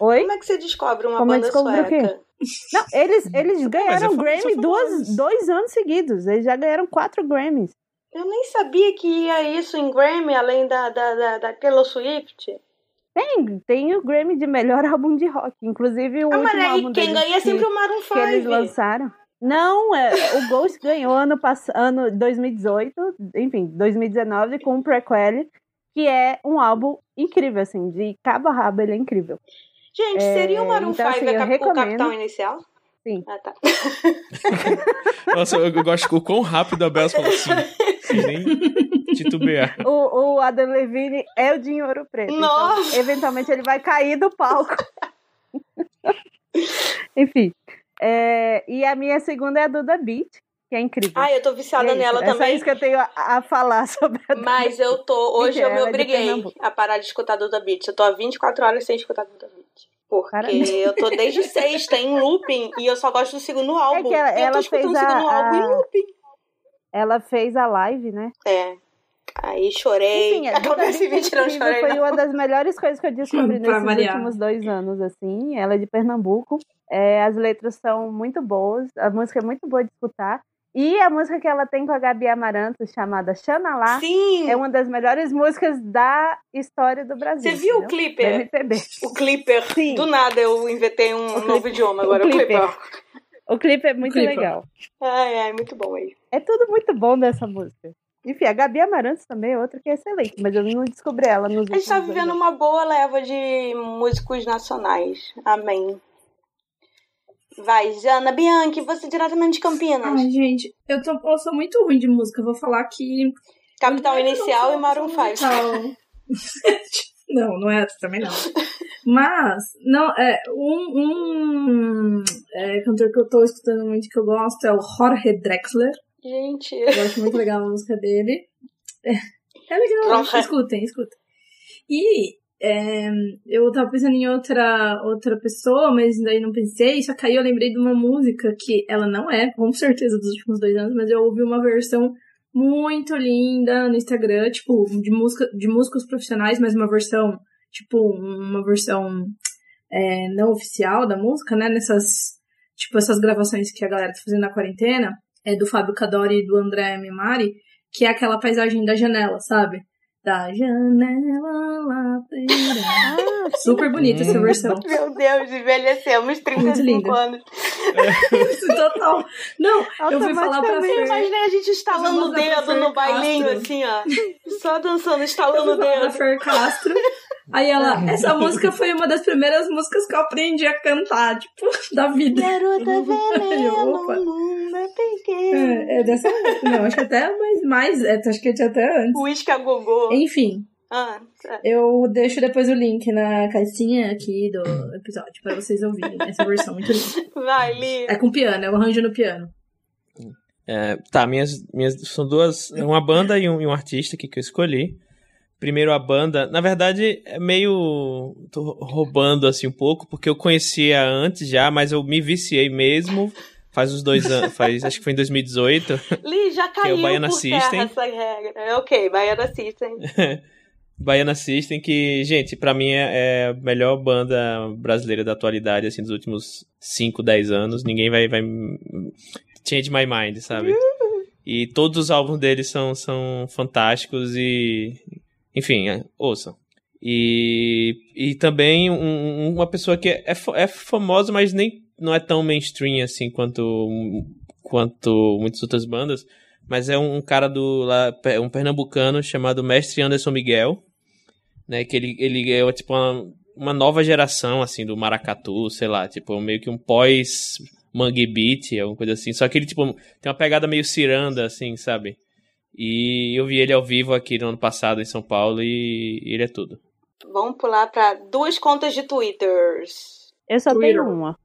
Oi? Como é que você descobre uma Como eu banda o sueca? Não, eles, eles ganharam é Grammy duas, dois anos seguidos. Eles já ganharam quatro Grammys. Eu nem sabia que ia isso em Grammy, além da, da, da, da Taylor Swift. Tem, tem o Grammy de melhor álbum de rock. Inclusive o Ah, mas último aí álbum quem ganha é sempre o Maroon que eles 5. lançaram. Não, é, o Ghost ganhou ano, pass- ano 2018, enfim, 2019, com o Prequel, que é um álbum incrível, assim, de cabo a rabo, ele é incrível. Gente, É, seria o Maroon então, 5 assim, o capital inicial? Sim. Ah, tá. Nossa, eu, eu gosto o quão rápido a Bela falou assim. Sem nem titubear. O, o Adam Levine é o de Ouro Preto. Nossa! Então, eventualmente ele vai cair do palco. Enfim. é, e a minha segunda é a Duda Beat, que é incrível. Ah, eu tô viciada é isso, nela é também. isso que eu tenho a, a falar sobre a Duda Mas eu tô. Hoje eu me é obriguei a parar de escutar Duda Beat. Eu tô há 24 horas sem escutar Duda Beat. Porque Parabéns. eu tô desde sexta em looping e eu só gosto do segundo álbum. que ela- e eu tô ela escutando o fez a- segundo álbum em looping. Ela fez a live, né? É. Aí chorei. Enfim, é, Acabou esse vídeo, não chorei. foi não. uma das melhores coisas que eu descobri Pra nesses variar. últimos dois anos, assim. Ela é de Pernambuco. É, as letras são muito boas, a música é muito boa de escutar. E a música que ela tem com a Gabi Amaranto, chamada Xanalá, Sim! é uma das melhores músicas da história do Brasil. Você viu o? Clipper? O Clipper. Sim. Do nada eu inventei um O novo Clipper. idioma agora. O O Clipper. Clipper. O clipe é muito Clipper. legal. Ai, ai, muito bom aí. É tudo muito bom dessa música. Enfim, a Gabi Amarantos também é outra que é excelente, mas eu não descobri ela nos A gente tá vivendo anos. uma boa leva de músicos nacionais. Amém. Vai, Jana Bianchi, você diretamente de Campinas. Ai, gente, eu, tô, eu sou muito ruim de música. Eu vou falar que. Capital Inicial e Maroon 5. Capital. não, não é também não. Mas, não, é, um, um é, cantor que eu tô escutando muito que eu gosto é o Jorge Drexler. Gente, Eu acho muito legal a música dele. É, é legal, escutem, escutem. E é, eu tava pensando em outra, outra pessoa, mas daí não pensei, só que aí eu lembrei de uma música que ela não é, com certeza, dos últimos dois anos, mas eu ouvi uma versão muito linda no Instagram, tipo, de, música, de músicos profissionais, mas uma versão, tipo, uma versão é, não oficial da música, né? Nessas, tipo, essas gravações que a galera tá fazendo na quarentena, é do Fábio Cadori e do André Mimari, que é aquela paisagem da janela, sabe? Da janela lateral. Ah, Super bonita essa Hum. versão. meu Deus, envelhecemos 35 linda. anos. Total. Não, eu fui falar pra. Fer. Imaginei a gente estalando o dedo no bailinho, Castro. assim, ó. Só dançando, Eu estalando o dedo. Fer Castro. Aí ela, essa música foi uma das primeiras músicas que eu aprendi a cantar, tipo, da vida. Garota Eu, veneno, opa. mundo é pequeno. É, é dessa música. Não, acho que até mais, mais é, acho que tinha até antes. Whisky a gogô. Enfim, Ah, tá. eu deixo depois o link na caixinha aqui do episódio pra vocês ouvirem essa versão muito linda. vai, Li. É com piano, é o arranjo no piano. É, tá, minhas, minhas são duas, uma banda e um, e um artista aqui que eu escolhi. Primeiro a banda, na verdade é meio tô roubando assim um pouco porque eu conhecia antes já, mas eu me viciei mesmo. Faz uns dois anos, faz acho que foi em 2018. Li, já caiu Baiana por System. essa regra. É ok, Baiana System. Baiana System, que, gente, pra mim é é a melhor banda brasileira da atualidade, assim, dos últimos 5, 10 anos. Ninguém vai, vai change my mind, sabe? E todos os álbuns deles são, são fantásticos e, enfim, é, ouçam. E, e também um- um- uma pessoa que é, fa- é famosa, mas nem não é tão mainstream assim quanto, quanto muitas outras bandas. Mas é um cara do lá, um pernambucano chamado Mestre Anderson Miguel, né? Que ele, ele é tipo uma, uma nova geração assim do maracatu, sei lá, tipo meio que um pós Mangue Beat, alguma coisa assim. Só que ele tipo tem uma pegada meio ciranda assim, sabe? E eu vi ele ao vivo aqui no ano passado em São Paulo e ele é tudo. Vamos pular pra duas contas de Twitters. Eu só Twitter. tenho uma.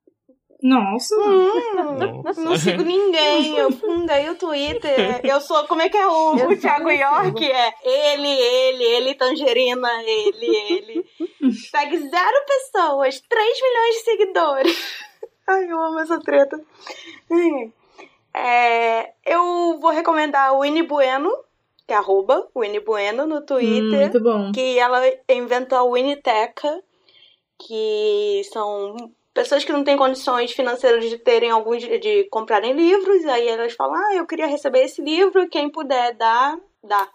Nossa. Hum, Nossa. não sigo ninguém. Eu fundei o Twitter. Eu sou. Como é que é o, o Thiago também York? É ele, ele, ele, Tangerina, ele, ele. Segue zero pessoas, 3 milhões de seguidores. Ai, eu amo essa treta. Ai. É, eu vou recomendar o Winnie Bueno, que é arroba Winnie Bueno no Hum, Twitter muito bom. que ela inventou a Winiteca, que são pessoas que não têm condições financeiras de terem alguns de, comprarem livros, aí elas falam: "Ah, eu queria receber esse livro, quem puder dar, dá".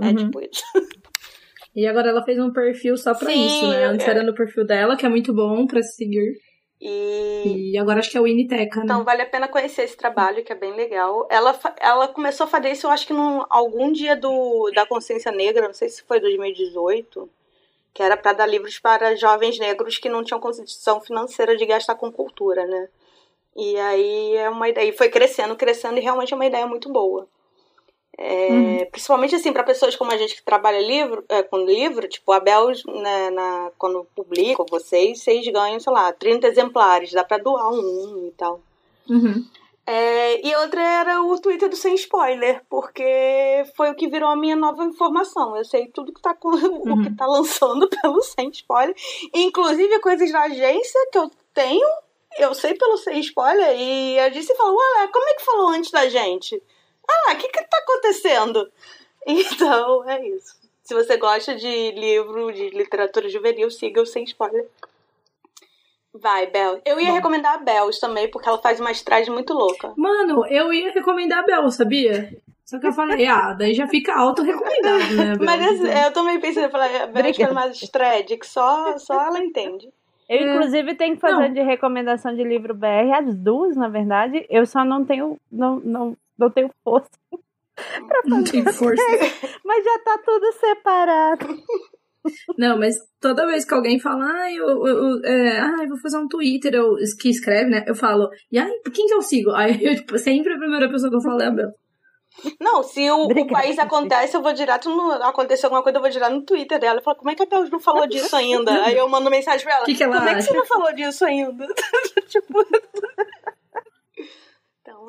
É Uhum. tipo isso. E agora ela fez um perfil só pra Sim, isso, né? Antes é. era no perfil dela, que é muito bom pra se seguir. E E agora acho que é o Winiteca, né? então vale a pena conhecer esse trabalho, que é bem legal. Ela, ela começou a fazer isso, eu acho que num algum dia do, da consciência negra, não sei se foi 2018, que era para dar livros para jovens negros que não tinham condição financeira de gastar com cultura, né? E aí é uma ideia, e foi crescendo, crescendo, e realmente é uma ideia muito boa. É, Uhum. Principalmente assim, para pessoas como a gente que trabalha livro, é, com livro, tipo, a Bel, né, na, quando publica vocês, vocês ganham, sei lá, 30 exemplares, dá para doar um e tal. Uhum. É, e outra era o Twitter do Sem Spoiler, porque foi o que virou a minha nova informação. Eu sei tudo que tá, com, o que tá lançando pelo Sem Spoiler. Inclusive coisas da agência que eu tenho, eu sei pelo Sem Spoiler. E a agência falou, ué, como é que falou antes da gente? Ah, o que que tá acontecendo? Então, é isso. Se você gosta de livro de literatura juvenil, siga o Sem Spoiler. Vai, Bel. Eu ia Bom. recomendar a Bells também, porque ela faz uma estragem muito louca. Mano, eu ia recomendar a Bel, sabia? Só que eu falei, ah, daí já fica auto-recomendado, né, Bel? Mas assim, Então, eu também pensei, eu falei, a Bel faz mais thread, que só, só ela entende. Eu, É. inclusive, tenho que fazer Não. de recomendação de livro BR, as duas, na verdade. Eu só não tenho, não, não, não tenho força. Não tem força. Mas já tá tudo separado. Não, mas toda vez que alguém fala, ah, eu, eu, é, ah, eu vou fazer um Twitter, eu, que escreve, né? Eu falo, e aí, quem que eu sigo? Aí eu, tipo, sempre a primeira pessoa que eu falo é a Bel. Não, se o, o país acontece, eu vou direto no. Aconteceu alguma coisa, eu vou direto no Twitter dela. Eu falo, como é que a Bel não falou disso ainda? Aí eu mando mensagem pra ela. Que que ela como é que acha? você não falou disso ainda? tipo.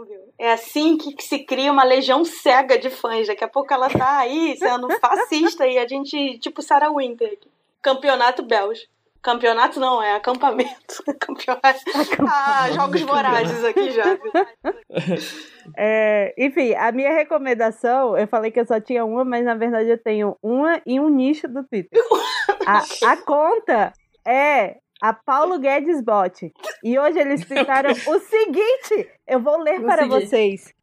Viu? É assim que, que se cria uma legião cega de fãs. Daqui a pouco ela tá aí sendo fascista e a gente, tipo Sarah Winter. aqui. Campeonato Belge. Campeonato não, é acampamento. Campeonato. Ah, jogos vorazes aqui já. É, enfim, a minha recomendação, eu falei que eu só tinha uma, mas na verdade eu tenho uma e um nicho do Twitter. A, a conta é a Paulo Guedes Bot. E hoje eles twittaram o seguinte: eu vou ler para vocês.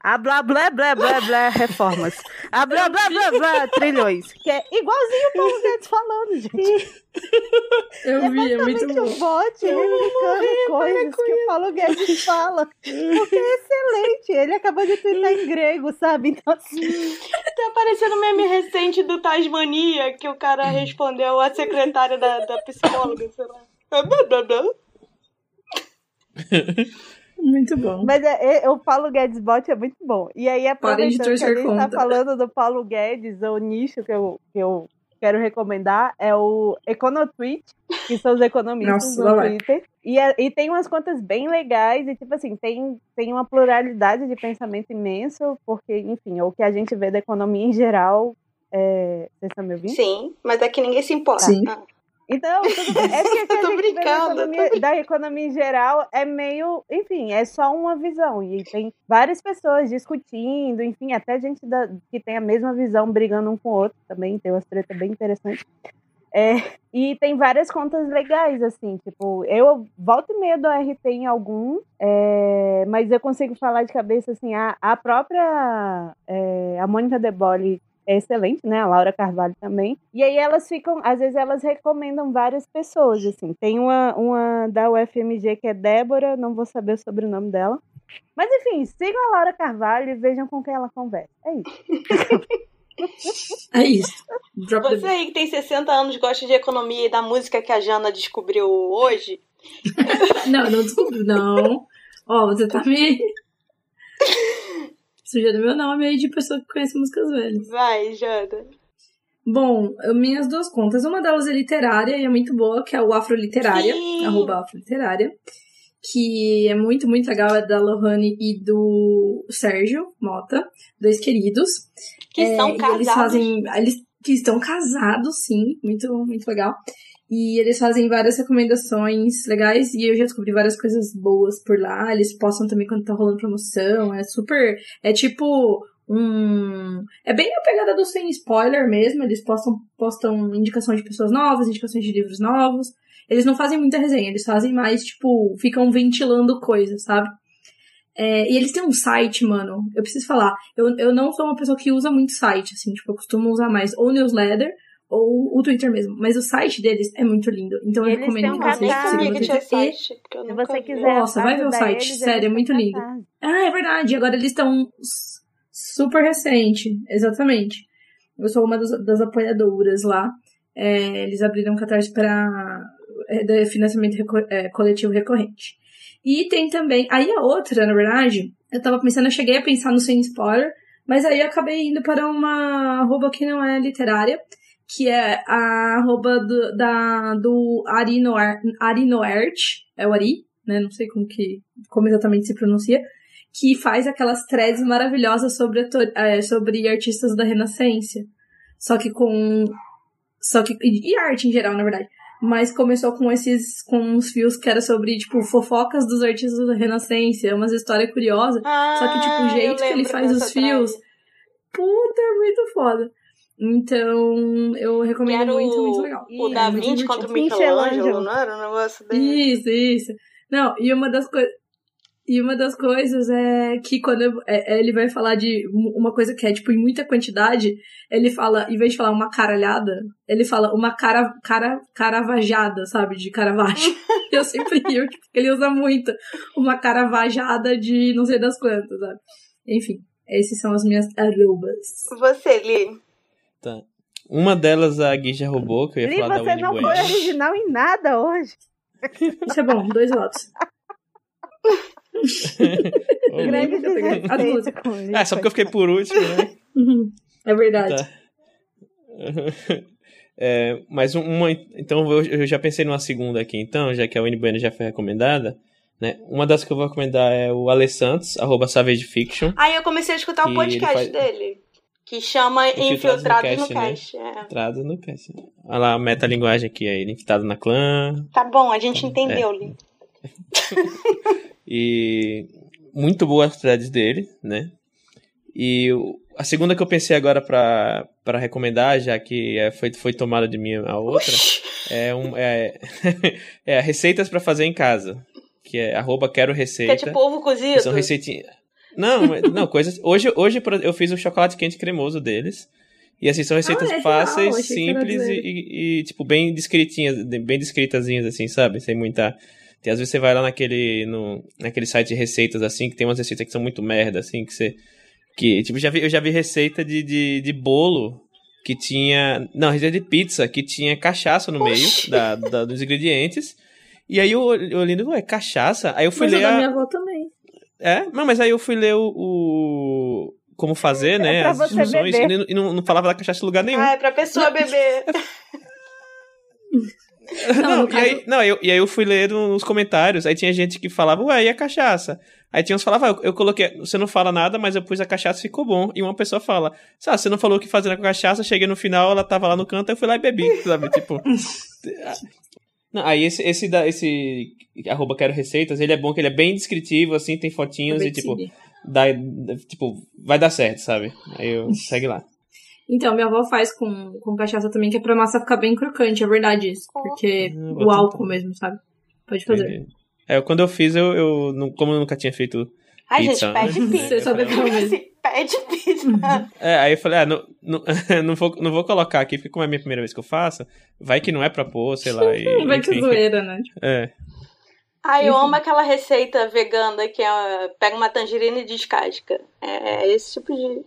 A blá blá blá blá blá reformas. A blá blá blá blá trilhões. Que é igualzinho o Paulo Guedes falando, gente. Eu vi, é muito bom. um bot replicando coisas que o Paulo Guedes fala. Porque é excelente. Ele acabou de twittar em grego, sabe? Então, assim, Tá aparecendo um meme recente do Tasmania, que o cara respondeu a secretária da, da psicóloga, sei lá. Muito bom. Mas é, é- o Paulo Guedes bot é muito bom. E aí, aproveitando que a gente tá contra. falando do Paulo Guedes, o nicho que eu, que eu quero recomendar é o Econotweet, que são os economistas Nossa, no. Twitter. E, é- e tem umas contas bem legais, e tipo assim, tem, tem uma pluralidade de pensamento imenso, porque, enfim, o que a gente vê da economia em geral. É... Vocês estão me ouvindo? Sim, mas é que ninguém se importa. Sim. Ah. Então, tudo. É porque a Tô vê da brincando, economia, da economia em geral é meio, enfim, é só uma visão. E tem várias pessoas discutindo, enfim, até gente da- que tem a mesma visão brigando um com o outro também, tem umas tretas bem interessantes. É, e tem várias contas legais, assim, tipo, eu volto e meia do RT em algum, é, mas eu consigo falar de cabeça, assim, a, a própria, é, a Mônica De Bolle é excelente, né? A Laura Carvalho também. E aí elas ficam, às vezes elas recomendam várias pessoas, assim. Tem uma, uma da UFMG que é Débora, não vou saber o sobrenome dela. Mas enfim, sigam a Laura Carvalho e vejam com quem ela conversa. É isso. É isso. Drop Você aí que tem 60 anos gosta de economia e da música que a Jana descobriu hoje, Não, não desculpa, não. Ó, você tá me. Sujando meu nome aí de pessoa que conhece músicas velhas. vai, Jana. Bom, minhas duas contas. Uma delas é literária e é muito boa, que é o Afroliterária, Sim. arroba Afroliterária. Que é muito, muito legal. É da Lohane e do Sérgio Mota, dois queridos. Que É, são casados. Eles fazem. Eles que estão casados, sim. Muito, muito legal. E eles fazem várias recomendações legais e eu já descobri várias coisas boas por lá. Eles postam também quando tá rolando promoção. É super. É tipo um. É bem a pegada do sem spoiler mesmo. Eles postam, postam indicação de pessoas novas, indicações de livros novos. Eles não fazem muita resenha, eles fazem mais, tipo, ficam ventilando coisas, sabe? É, e eles têm um site, mano. Eu preciso falar. Eu, eu não sou uma pessoa que usa muito site, assim, tipo, eu costumo usar mais ou newsletter ou o Twitter mesmo. Mas o site deles é muito lindo. Então eu Eles recomendo um que vocês sigam que no Twitter. E- site. Se você quiser. Nossa, vai ver o site, eles, sério, é muito lindo. Ah, é verdade. Agora eles estão super recente. Exatamente. Eu sou uma das, das apoiadoras lá. É, eles abriram um catarse para financiamento reco- é, coletivo recorrente. E tem também. Aí a outra, na verdade, eu tava pensando, eu cheguei a pensar no sem spoiler, mas aí eu acabei indo para uma arroba que não é literária, que é a arroba do, da, do Ari, Noir, Ari Noert, é o Ari, né? Não sei como que como exatamente se pronuncia, que faz aquelas threads maravilhosas sobre, ator- é, sobre artistas da Renascença. Só que com. Só que. E arte em geral, na verdade. Mas começou com esses. com uns fios que era sobre, tipo, fofocas dos artistas da Renascença, umas histórias curiosas. Só que, tipo, o Ah, jeito eu que ele faz os fios. puta, é muito foda. Então, eu recomendo Era muito, o- muito legal. O É Da Vinci contra o Michelangelo. Michelangelo, não era um negócio bem... Isso, isso. Não, e uma das coisas. E uma das coisas é que quando eu- é- é, ele vai falar de uma coisa que é, tipo, em muita quantidade, ele fala, em vez de falar uma caralhada, ele fala uma cara, cara, caravajada, sabe? De caravaggio. eu sempre rio, tipo, porque ele usa muito uma caravajada de não sei das quantas, sabe? Enfim, esses são as minhas arrobas. Você, Li. Tá. Uma delas a Gui já roubou, que eu ia Li, falar da você não foi original em nada hoje. Isso é bom, dois votos. Grande Ah, só porque eu fiquei por último, né? Uhum, É verdade. Tá. É, mas um- uma, então eu, eu já pensei numa segunda aqui, então, já que a Winnie Bueno já foi recomendada, né? Uma das que eu vou recomendar é o Ale Santos, arroba Savage Fiction, Aí eu comecei a escutar o podcast faz- dele. Que chama Infiltrados Infiltrados no Cast, Cast. é. no cast. Olha lá a metalinguagem aqui, é ele infiltrado na clã, Tá bom, a gente entendeu, Li. E muito boas as threads dele, né? E a segunda que eu pensei agora pra, pra recomendar, já que é, foi, foi tomada de mim a outra, é, um, é, é receitas pra fazer em casa. Que é arroba quero Que receita. é tipo ovo cozido. São receitinhas. Não, não, coisas. Hoje, hoje eu fiz o chocolate quente cremoso deles. E assim, são receitas é real, fáceis, era simples e, e, e, tipo, bem descritinhas, de- bem descritazinhas, assim, sabe? Sem muita. Tem, às vezes você vai lá naquele, no, naquele site de receitas, assim, que tem umas receitas que são muito merda, assim, que você. Que, tipo, já vi, eu já vi receita de, de, de bolo que tinha. Não, receita de pizza que tinha cachaça no meio Oxi. da, da- dos ingredientes. E aí eu, eu olhando, ué, cachaça? Aí eu fui Mas ler a. minha avó também. É, não, mas aí eu fui ler o. o- como fazer, né? É pra as instruções. E, não- não, não falava da cachaça em lugar nenhum. Ah, é pra pessoa beber. Não, no e, aí, não eu, e aí eu fui ler no- nos comentários. Aí tinha gente que falava, ué, e a cachaça? Aí tinha uns que falavam, ah, eu, eu coloquei, você não fala nada, mas eu pus a cachaça e ficou bom. E uma pessoa fala, sabe, você não falou o que fazer com a cachaça, cheguei no final, ela tava lá no canto, eu fui lá e bebi, sabe? Tipo. Não, aí esse, esse, da, esse arroba quero receitas, ele é bom que ele é bem descritivo, assim, tem fotinhos e tipo, dá, tipo, vai dar certo, sabe? Aí eu segue lá. Então, minha avó faz com, com cachaça também, que é pra massa ficar bem crocante, é verdade isso. Porque Ah, o álcool tentar. mesmo, sabe? Pode fazer. Entendi. É, quando eu fiz, eu, eu como eu nunca tinha feito Ai, Pizza, gente, pede né? pizza. Você só bebeu mesmo. Pede pizza. É, aí eu falei, ah, não, não, não, vou, não vou colocar aqui, porque como é a minha primeira vez que eu faço, vai que não é pra pôr, sei lá. E, Vai que zoeira, né? É. Ai, eu amo aquela receita vegana que é pega uma tangerina e descasca. É, é esse tipo de.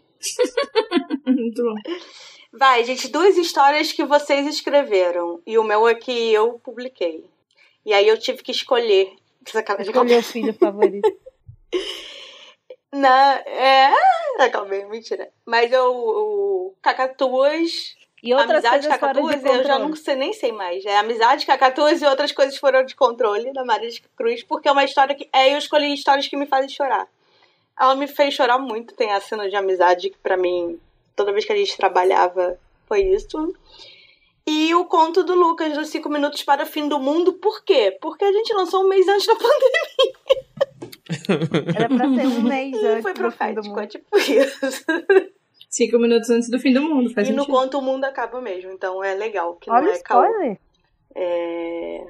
Muito bom. Vai, gente, duas histórias que vocês escreveram. E o meu é que eu publiquei. E aí eu tive que escolher. Sacanagem. Escolher o filho favorito. Na, é. Acabei, mentira. Mas eu. O Cacatuas. E outras amizade coisas Cacatuas, eu já não sei nem sei mais. É amizade Cacatuas e outras coisas foram de controle da Maria de Cruz, porque é uma história que. É, eu escolhi histórias que me fazem chorar. Ela me fez chorar muito. Tem a cena de amizade que, pra mim, toda vez que a gente trabalhava, foi isso. E o conto do Lucas, dos 5 minutos para o fim do mundo. Por quê? Porque a gente lançou um mês antes da pandemia. Era pra ser um mês antes foi profético, é tipo isso. Cinco minutos antes do fim do mundo, faz e no sentido. conto o mundo acaba mesmo, então é legal. Que Olha não é spoiler. É...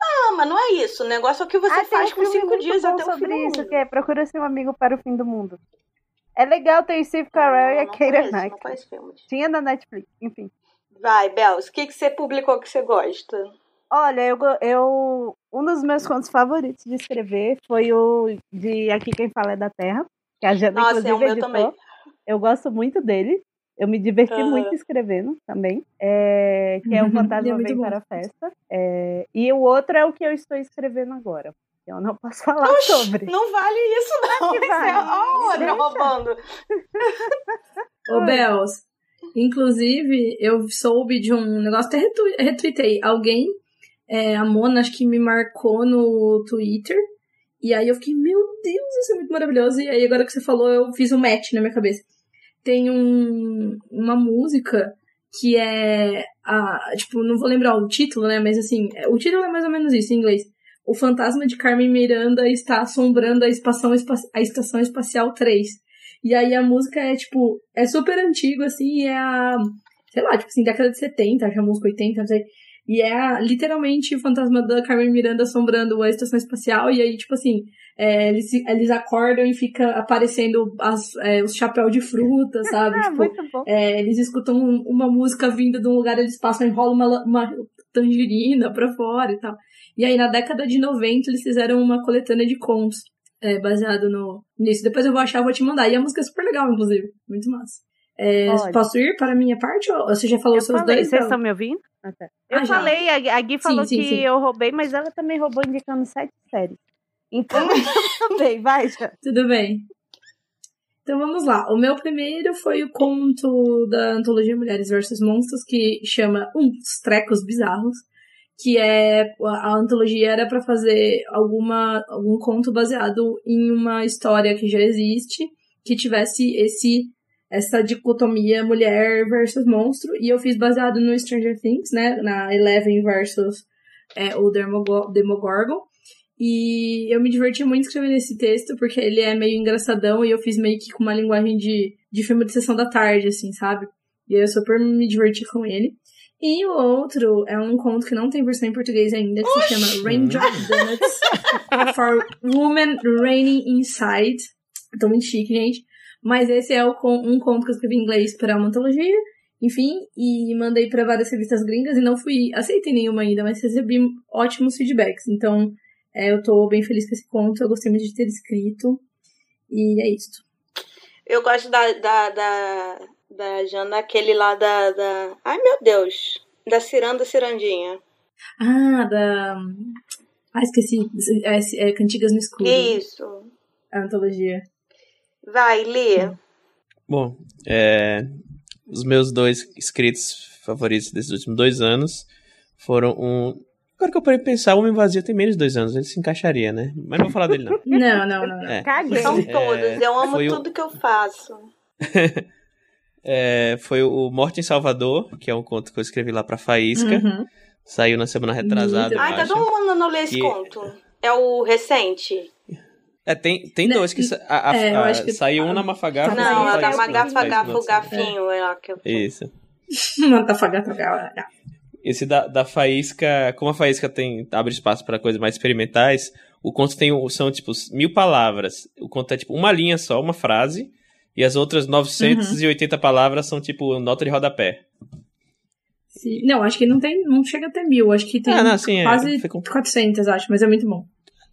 Não, mas não é isso. O negócio é o que você Ah, faz um com cinco dias até o fim do isso, mundo. que é Procura Seu Amigo para o Fim do Mundo. É legal, tem o Steve Carell e a Keira filmes. Tinha na Netflix, enfim. Vai, Bels, o que, que você publicou que você gosta? Olha, eu, eu um dos meus contos favoritos de escrever foi o de Aqui Quem Fala é da Terra, que a Jana Nossa, é inclusive o meu editou. também. Eu gosto muito dele. Eu me diverti Aham. muito escrevendo também. É, que é o Uhum, Fantasma é muito Vem para a Festa. É, e o outro é o que eu estou escrevendo agora. Eu não posso falar Oxi, sobre. Não vale isso, não. que Isso vale. é ó, outra Deixa. roubando. Ô, Bels, inclusive, eu soube de um negócio, até retu retuitei. Alguém, é, a Mona, acho que me marcou no Twitter. E aí eu fiquei, meu Deus, isso é muito maravilhoso. E aí agora que você falou, eu fiz um match na minha cabeça. Tem um, uma música que é, a, tipo, não vou lembrar o título, né? Mas assim, é- o título é mais ou menos isso em inglês. O fantasma de Carmen Miranda está assombrando a estação, a estação espacial 3. E aí a música é, tipo, é super antigo, assim, é a, sei lá, tipo assim, década de 70, acho que a música 80, não sei. E é literalmente o fantasma da Carmen Miranda assombrando a estação espacial. E aí, tipo assim, é, eles, eles acordam e fica aparecendo as, é, os chapéus de fruta, sabe? Ah, tipo, é, eles escutam um- uma música vinda de um lugar, eles passam, enrolam uma, uma tangerina pra fora e tal. E aí, na década de 90, eles fizeram uma coletânea de contos é, baseado no, nisso. Depois eu vou achar, vou te mandar. E a música é super legal, inclusive. Muito massa. É, posso ir para a minha parte? Ou você já falou Eu os seus falei, dois? vocês então? estão me ouvindo? Ah, tá. Eu Ah, falei, a, a Gui falou sim, que sim. eu roubei, mas ela também roubou indicando sete séries. Então, também, vai, já. Tudo bem. Então vamos lá. O meu primeiro foi o conto da antologia Mulheres versus Monstros, que chama Uns Trecos Bizarros. Que é. A, a antologia era pra fazer alguma, algum conto baseado em uma história que já existe, que tivesse esse essa dicotomia mulher versus monstro. E eu fiz baseado no Stranger Things, né? Na Eleven versus é, o Demogo- Demogorgon. E eu me diverti muito escrevendo esse texto, porque ele é meio engraçadão e eu fiz meio que com uma linguagem de, de filme de sessão da tarde, assim, sabe? E eu super me diverti com ele. E o outro é um conto que não tem versão em português ainda, que se chama Raindrop Donuts for Women Raining Inside. Tô muito chique, gente. Mas esse é um conto que eu escrevi em inglês para uma antologia. Enfim, e mandei para várias revistas gringas e não fui, aceitei nenhuma ainda, mas recebi ótimos feedbacks. Então, é, eu tô bem feliz com esse conto, eu gostei muito de ter escrito. E é isso. Eu gosto da, da, da, da Jana, aquele lá da, da. Ai, meu Deus! Da Ciranda Cirandinha. Ah, da. Ah, esqueci. É, é Cantigas no Escuro. Isso. A antologia. Vai, Lê. Bom, é, os meus dois escritos favoritos desses últimos dois anos foram um. Agora que eu parei de pensar, o Homem Vazio tem menos de dois anos, ele se encaixaria, né? Mas não vou falar dele, não. Não, não, não. não. É. Caguei. São É, todos. Eu amo foi o- tudo que eu faço. É, foi o Morte em Salvador, que é um conto que eu escrevi lá pra Faísca. Uhum. Saiu na semana retrasada, Ai, acho. todo mundo não lê esse Que- conto. É o recente? É, tem, tem Né, dois que sa- a- a- é, a- que- saiu um na Mafagafa. Tá Não, saindo, é da faz- Magafa faz Gafa, o lançamento. Gafinho. É lá que eu... Isso. Tá fagata, cara. Esse da, da Faísca, como a Faísca tem, abre espaço para coisas mais experimentais, o conto tem, são tipo mil palavras. O conto é tipo uma linha só, uma frase, e as outras 980 palavras são tipo nota de rodapé. Sim. Não, acho que não tem, não chega até mil. Acho que tem Ah, não, sim, é, quase ficou- 400, acho, mas é muito bom.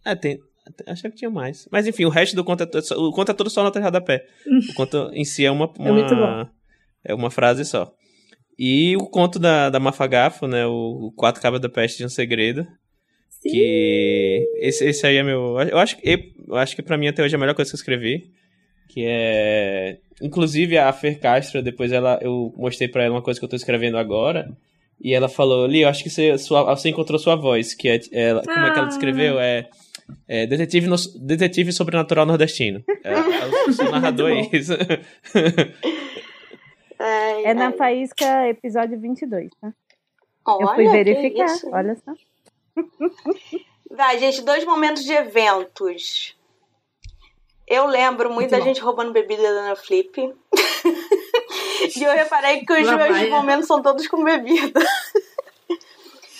É, tem. Achei que tinha mais. Mas enfim, o resto do conto é todo, o conto é todo só nota de rodapé. o conto em si é uma, É muito uma, bom. é uma frase só. E o conto da, da Mafagafo, né? O, o Quatro Cabras da Peste de um Segredo. Sim. Que esse, esse aí é meu. Eu acho, que- eu acho que pra mim até hoje é a melhor coisa que eu escrevi. Que é. Inclusive a Fer Castro, depois ela, eu mostrei pra ela uma coisa que eu tô escrevendo agora. E ela falou, Li, eu acho que você, sua, você encontrou sua voz, que é. ela- como é que ela Ah. descreveu? É. é, detetive, no- detetive sobrenatural nordestino. É, é, o seu narrador é isso. Ai, É na. Faísca, episódio 22, tá? Eu Olha, fui que verificar, isso. olha só. Vai, gente, dois momentos de eventos. Eu lembro muito Muito da bom. gente roubando bebida da Ana Flip. e eu reparei que os Lá meus vai, né? momentos são todos com bebida.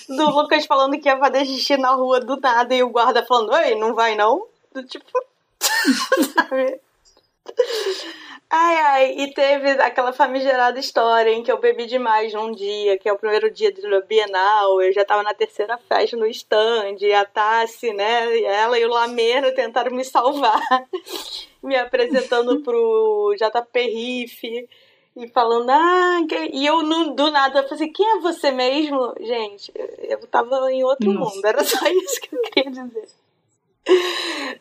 Do Lucas falando que ia fazer xixi na rua do nada e o guarda falando, oi, não vai não? Do tipo. sabe? Ai, ai, e teve aquela famigerada história em que eu bebi demais num dia, que é o primeiro dia do Bienal, eu já tava na terceira festa no stand, e a Tassi, né, e ela e o Lameira tentaram me salvar, me apresentando pro JP Riff, e falando, ah, que... e eu não- do nada, eu falei assim, quem é você mesmo? Gente, eu tava em outro Nossa. mundo, era só isso que eu queria dizer.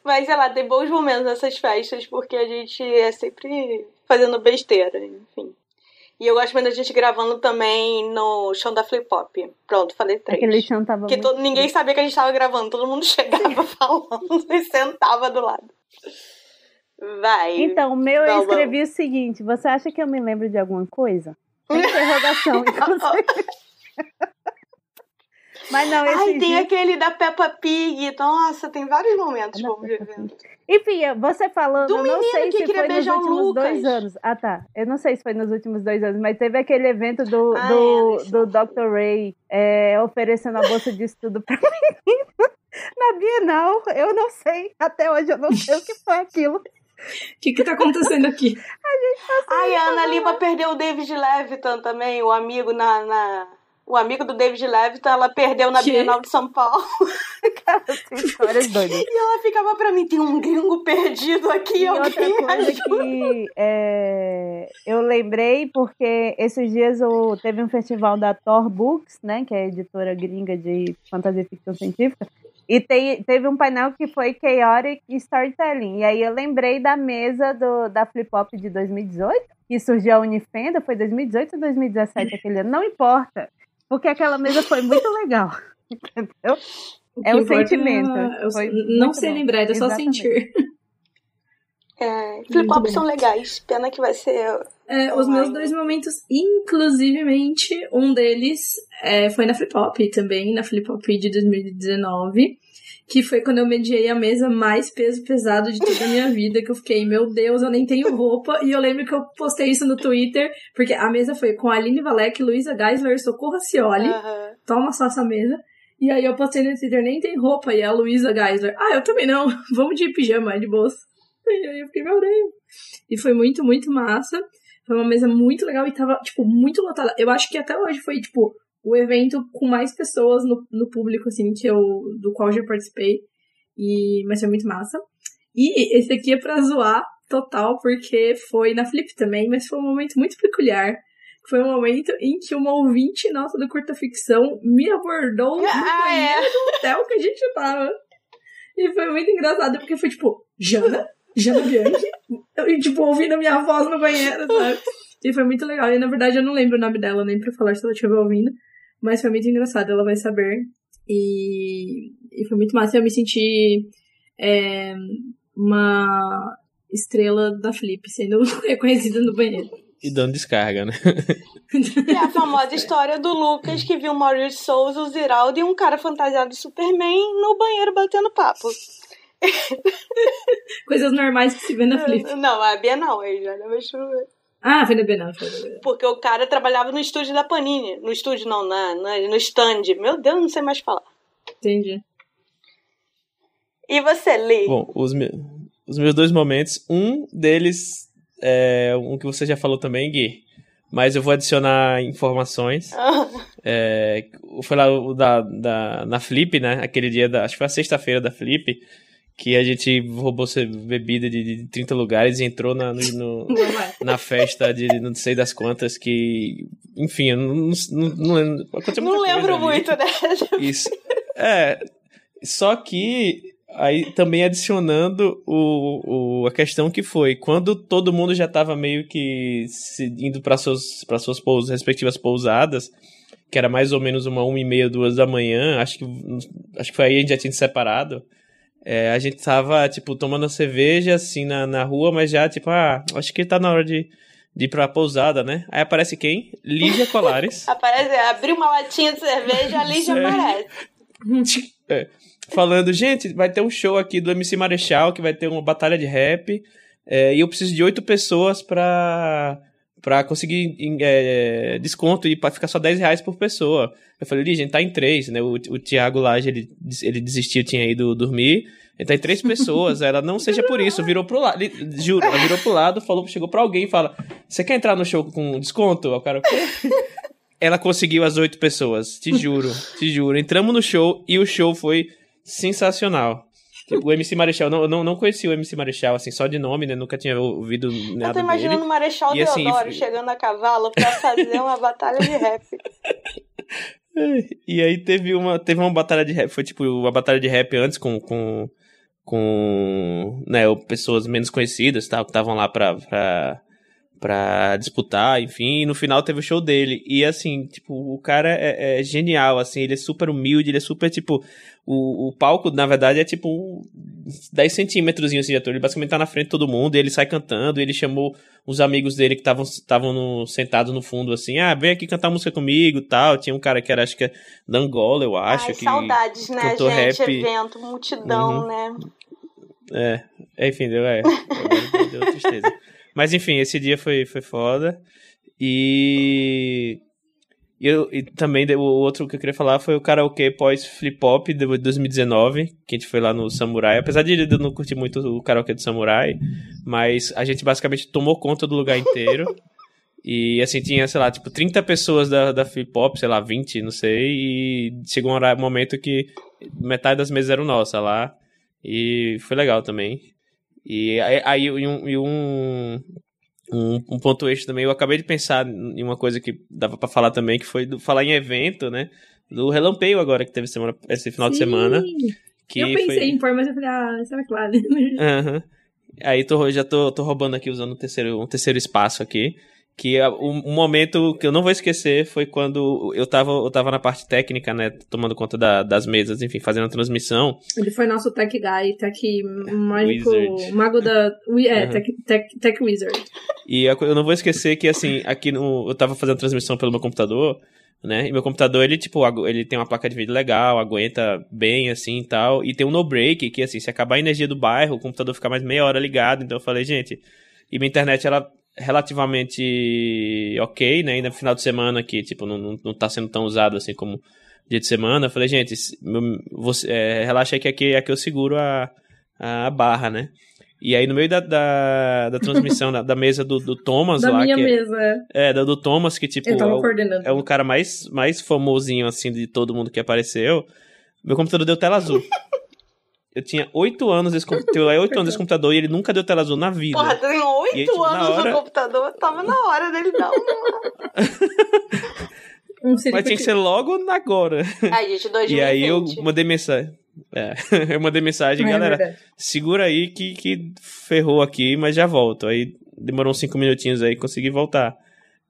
Mas, sei lá, tem bons momentos nessas festas, porque a gente é sempre fazendo besteira, enfim. E eu gosto muito da gente gravando também no chão da Flip Pop. Pronto, falei três. Aquele chão tava muito todo, ninguém sabia que a gente tava gravando, todo mundo chegava falando e sentava do lado. Vai. Então, o meu eu escrevi o seguinte: você acha que eu me lembro de alguma coisa? Interrogação. inclusive. Mas não, esse Ai, tem dia... aquele da Peppa Pig. Nossa, tem vários momentos Não, de evento. Enfim, você falando, Do eu não menino sei que se queria foi nos últimos Lucas. dois anos. Ah, tá. Eu não sei se foi nos últimos dois anos, mas teve aquele evento do, Ah, do, do Dr. Ray é, oferecendo a bolsa de estudo pra menino na Bienal. Eu não sei. Até hoje eu não sei o que foi aquilo. O que que tá acontecendo aqui? Ai, a Ana Lima perdeu o David Levitan também, o amigo na. na- O amigo do David Levitan, ela perdeu na Que? Bienal de São Paulo. Cara, assim, histórias doidas. E ela ficava pra mim, tem um gringo perdido aqui, E outra alguém me coisa ajuda. que é, eu lembrei, porque esses dias o- teve um festival da Thor Books, né, que é a editora gringa de fantasia e ficção científica, e tem- teve um painel que foi Chaotic Storytelling. E aí eu lembrei da mesa do, da Flip Hop de 2018, que surgiu a Unifenda, foi 2018 ou 2017 aquele ano, não importa, porque aquela mesa foi muito legal, entendeu? É o importa sentimento. é- Foi não bom. lembrar, é só Exatamente. sentir. É, flip-flops são legais. Pena que vai ser. É, os meus dois momentos, inclusivemente, um deles é, foi na Flip Hop também, na Flip Hop de 2019, que foi quando eu mediei a mesa mais peso pesado de toda a minha vida, que eu fiquei, meu Deus, eu nem tenho roupa, e eu lembro que eu postei isso no Twitter, porque a mesa foi com a Aline Valek, Luísa Geisler, Socorro Cioli, Aham. toma só essa mesa, e aí eu postei no Twitter, nem tem roupa, e a Luísa Geisler, ah, eu também não, vamos de pijama, é de bolsa. Aí eu fiquei, meu Deus. E foi muito, muito massa. Foi uma mesa muito legal e tava, tipo, muito lotada. Eu acho que até hoje foi, tipo, o evento com mais pessoas no, no público, assim, que eu, do qual eu já participei. E, mas foi muito massa. E esse aqui é pra zoar total, porque foi na Flip também, mas foi um momento muito peculiar. Foi um momento em que uma ouvinte nossa do Curta Ficção me abordou no Ah, é. banheiro do hotel que a gente tava. E foi muito engraçado, porque foi tipo, Jana? Jana Bianchi? E, tipo, ouvindo a minha voz no banheiro, sabe? E foi muito legal. E, na verdade, eu não lembro o nome dela, nem pra falar se ela estiver ouvindo. Mas foi muito engraçado, ela vai saber. E, e foi muito massa. Eu me senti é, uma estrela da Flip, sendo reconhecida no banheiro. E dando descarga, né? E a famosa história do Lucas que viu o Maurício Souza, o Ziraldo e um cara fantasiado de Superman no banheiro batendo papo. Coisas normais que se vê na Flip. Não, a Bia não, ele já não ver. Ah, foi na Bienal, foi na Bienal. Porque o cara trabalhava no estúdio da Panini. No estúdio, não, na, na- no stand. Meu Deus, não sei mais falar. Entendi. E você, Lee? Bom, os, me- os meus dois momentos, um deles é um que você já falou também, Gui. Mas eu vou adicionar informações. É, foi lá o da, da, na Flip, né? Aquele dia da. Acho que foi a sexta-feira da Flip. Que a gente roubou bebida de, de 30 lugares e entrou na, no- no, na festa de não sei das quantas que. Enfim, eu não, não, não lembro. Não lembro ali. muito, né? Isso. É. Só que aí também adicionando o, o, a questão que foi quando todo mundo já estava meio que se, indo para suas para suas pous, respectivas pousadas, que era mais ou menos uma uma e meia duas da manhã, acho que acho que foi aí a gente já tinha se separado. É, a gente tava, tipo, tomando a cerveja, assim, na, na rua, mas já, tipo, ah, acho que tá na hora de, de ir pra pousada, né? Aí aparece quem? Lígia Colares. Aparece, abriu uma latinha de cerveja, já Sério? aparece. É, falando, gente, vai ter um show aqui do MC Marechal, que vai ter uma batalha de rap, é, e eu preciso de oito pessoas pra, pra conseguir é, desconto e pra ficar só 10 reais por pessoa. Eu falei, gente, tá em três, né? O, o Thiago Laje, ele, ele desistiu, tinha ido dormir. Ele tá em três pessoas, ela não seja por isso, virou pro lado, juro, ela virou pro lado, falou, chegou pra alguém e fala, você quer entrar no show com desconto? O cara, quê? Ela conseguiu as oito pessoas, te juro, te juro. Entramos no show e o show foi sensacional. O MC Marechal, não, não, não conhecia o MC Marechal, assim, só de nome, né? Nunca tinha ouvido nada Eu tô imaginando dele. o Marechal E assim, Deodoro e- chegando a cavalo pra fazer uma batalha de rap. E aí teve uma, teve uma batalha de rap, foi tipo uma batalha de rap antes com, com, com né, pessoas menos conhecidas, tal, que estavam lá pra, pra, pra disputar, enfim, e no final teve o show dele. E assim, tipo, o cara é, é genial, assim, ele é super humilde, ele é super, tipo, o, o palco, na verdade, é tipo um, 10 centímetros assim de ator. Ele basicamente tá na frente de todo mundo, e ele sai cantando, ele chamou os amigos dele que estavam sentados no fundo assim, ah, vem aqui cantar música comigo tal. Tinha um cara que era, acho que é da Angola, eu acho. Ai, que saudades, né, gente? rap. Evento, multidão, Uhum. né? É, enfim, deu, é, deu tristeza. Mas enfim, esse dia foi, foi foda. E. E, eu, e também o outro que eu queria falar foi o karaokê pós Flip Hop de 2019, que a gente foi lá no Samurai. Apesar de eu não curtir muito o karaokê do Samurai, mas a gente basicamente tomou conta do lugar inteiro. E assim, tinha, sei lá, tipo, 30 pessoas da, da Flip Hop, sei lá, 20, não sei. E chegou um momento que metade das mesas eram nossas lá. E foi legal também. E aí, aí e um, e um, um, um ponto extra também, eu acabei de pensar em uma coisa que dava pra falar também, que foi do, falar em evento, né? Do Relampeio agora, que teve semana, esse final de Sim. semana. Que eu pensei foi... em pôr, mas eu falei, ah, será que lá? Aham. Aí tô, já tô, tô roubando aqui, usando um terceiro, um terceiro espaço aqui. Que é um, momento que eu não vou esquecer foi quando eu tava, eu tava na parte técnica, né? Tomando conta da- das mesas, enfim, fazendo a transmissão. Ele foi nosso tech guy, tech mágico, Wizard. mago da. É, Uhum. tech, tech, tech wizard. E eu não vou esquecer que, assim, aqui no. Eu tava fazendo a transmissão pelo meu computador, né? E meu computador, ele, tipo, ele tem uma placa de vídeo legal, aguenta bem, assim e tal. E tem um no-break, que, assim, se acabar a energia do bairro, o computador fica mais meia hora ligado. Então eu falei, gente. E minha internet, ela relativamente ok, né? Ainda no final de semana, que, tipo, não, não, não tá sendo tão usado assim como dia de semana. Eu falei, gente, meu- você, é, relaxa aí que aqui, aqui eu seguro a, a barra, né? E aí, no meio da, da, da transmissão, da, da mesa do, do Thomas Da lá, minha que é- mesa. é, da do Thomas, que tipo, é o, é o cara mais, mais famosinho, assim, de todo mundo que apareceu. Meu computador deu tela azul. Eu tinha oito anos desse computador, oito anos desse computador e ele nunca deu tela azul na vida. Porra, tem aí, oito tipo, anos hora- no computador, tava na hora dele dar um. Um Mas tinha que ser logo agora. Ai, gente, 2020. E aí eu mandei mensagem. É, eu mandei mensagem, É galera, verdade. segura aí que, que ferrou aqui, mas já volto. Aí demorou uns cinco minutinhos aí, consegui voltar.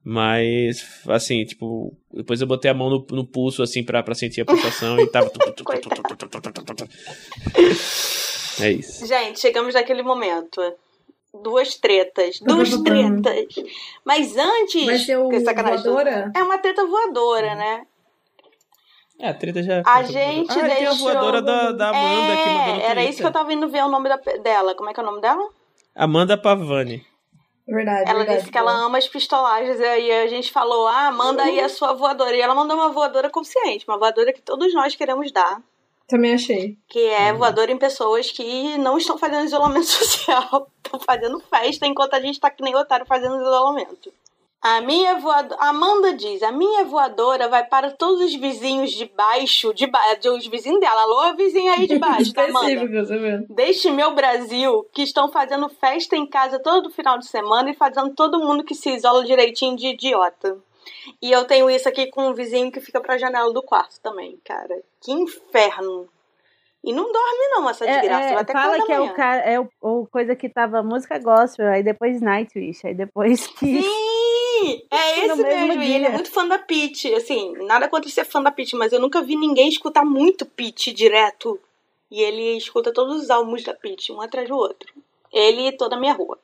Mas, assim, tipo, depois eu botei a mão no, no pulso, assim, pra, pra sentir a pulsação e tava. É isso. Gente, chegamos naquele momento. Duas tretas. Duas tretas. Mas antes. Vai ser o voadora? É uma treta voadora, né? É, a treta já. A gente ah, tem a deixou- voadora da, da Amanda que mandou no É, era isso que eu tava indo ver o nome da, dela. Como é que é o nome dela? Amanda Pavani. Verdade, Ela verdade. disse que ela ama as pistolagens. E aí a gente falou: ah, manda aí a sua voadora. E ela mandou uma voadora consciente, uma voadora que todos nós queremos dar. Também achei. Que é voadora em pessoas que não estão fazendo isolamento social. Estão fazendo festa enquanto a gente tá que nem otário fazendo isolamento. A minha voadora. Amanda diz: a minha voadora vai para todos os vizinhos de baixo, de ba... de- os vizinhos dela. Alô, vizinho aí de baixo, tá, Amanda? Deste meu Brasil que estão fazendo festa em casa todo final de semana e fazendo todo mundo que se isola direitinho de idiota. E eu tenho isso aqui com um vizinho que fica pra janela do quarto também, cara. Que inferno. E não dorme não essa É, desgraça, é, vai até fala que é o, cara, é o, o coisa que tava música gospel, aí depois Nightwish, aí depois que. Sim! É esse mesmo mesmo, e ele é muito fã da Peach. Assim, nada contra ser fã da Peach, mas eu nunca vi ninguém escutar muito Peach direto. E ele escuta todos os álbuns da Peach, um atrás do outro. Ele e toda a minha rua.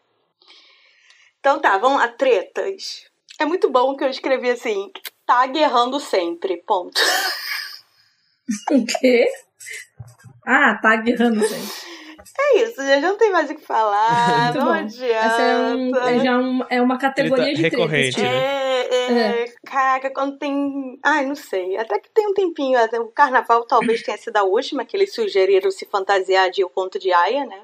Então tá, vamos lá, tretas. É muito bom que eu escrevi assim, tá guerrando sempre, ponto. O quê? Ah, tá guerrando sempre. É isso, já não tem mais o que falar, Muito não bom. adianta. Essa é, um, é já um- é uma categoria Treta de tretas. recorrente, tipo. né? É, é, caraca, quando tem. Ai, não sei. Até que tem um tempinho. até O carnaval talvez tenha sido a última, que eles sugeriram se fantasiar de O Conto de Aya, né?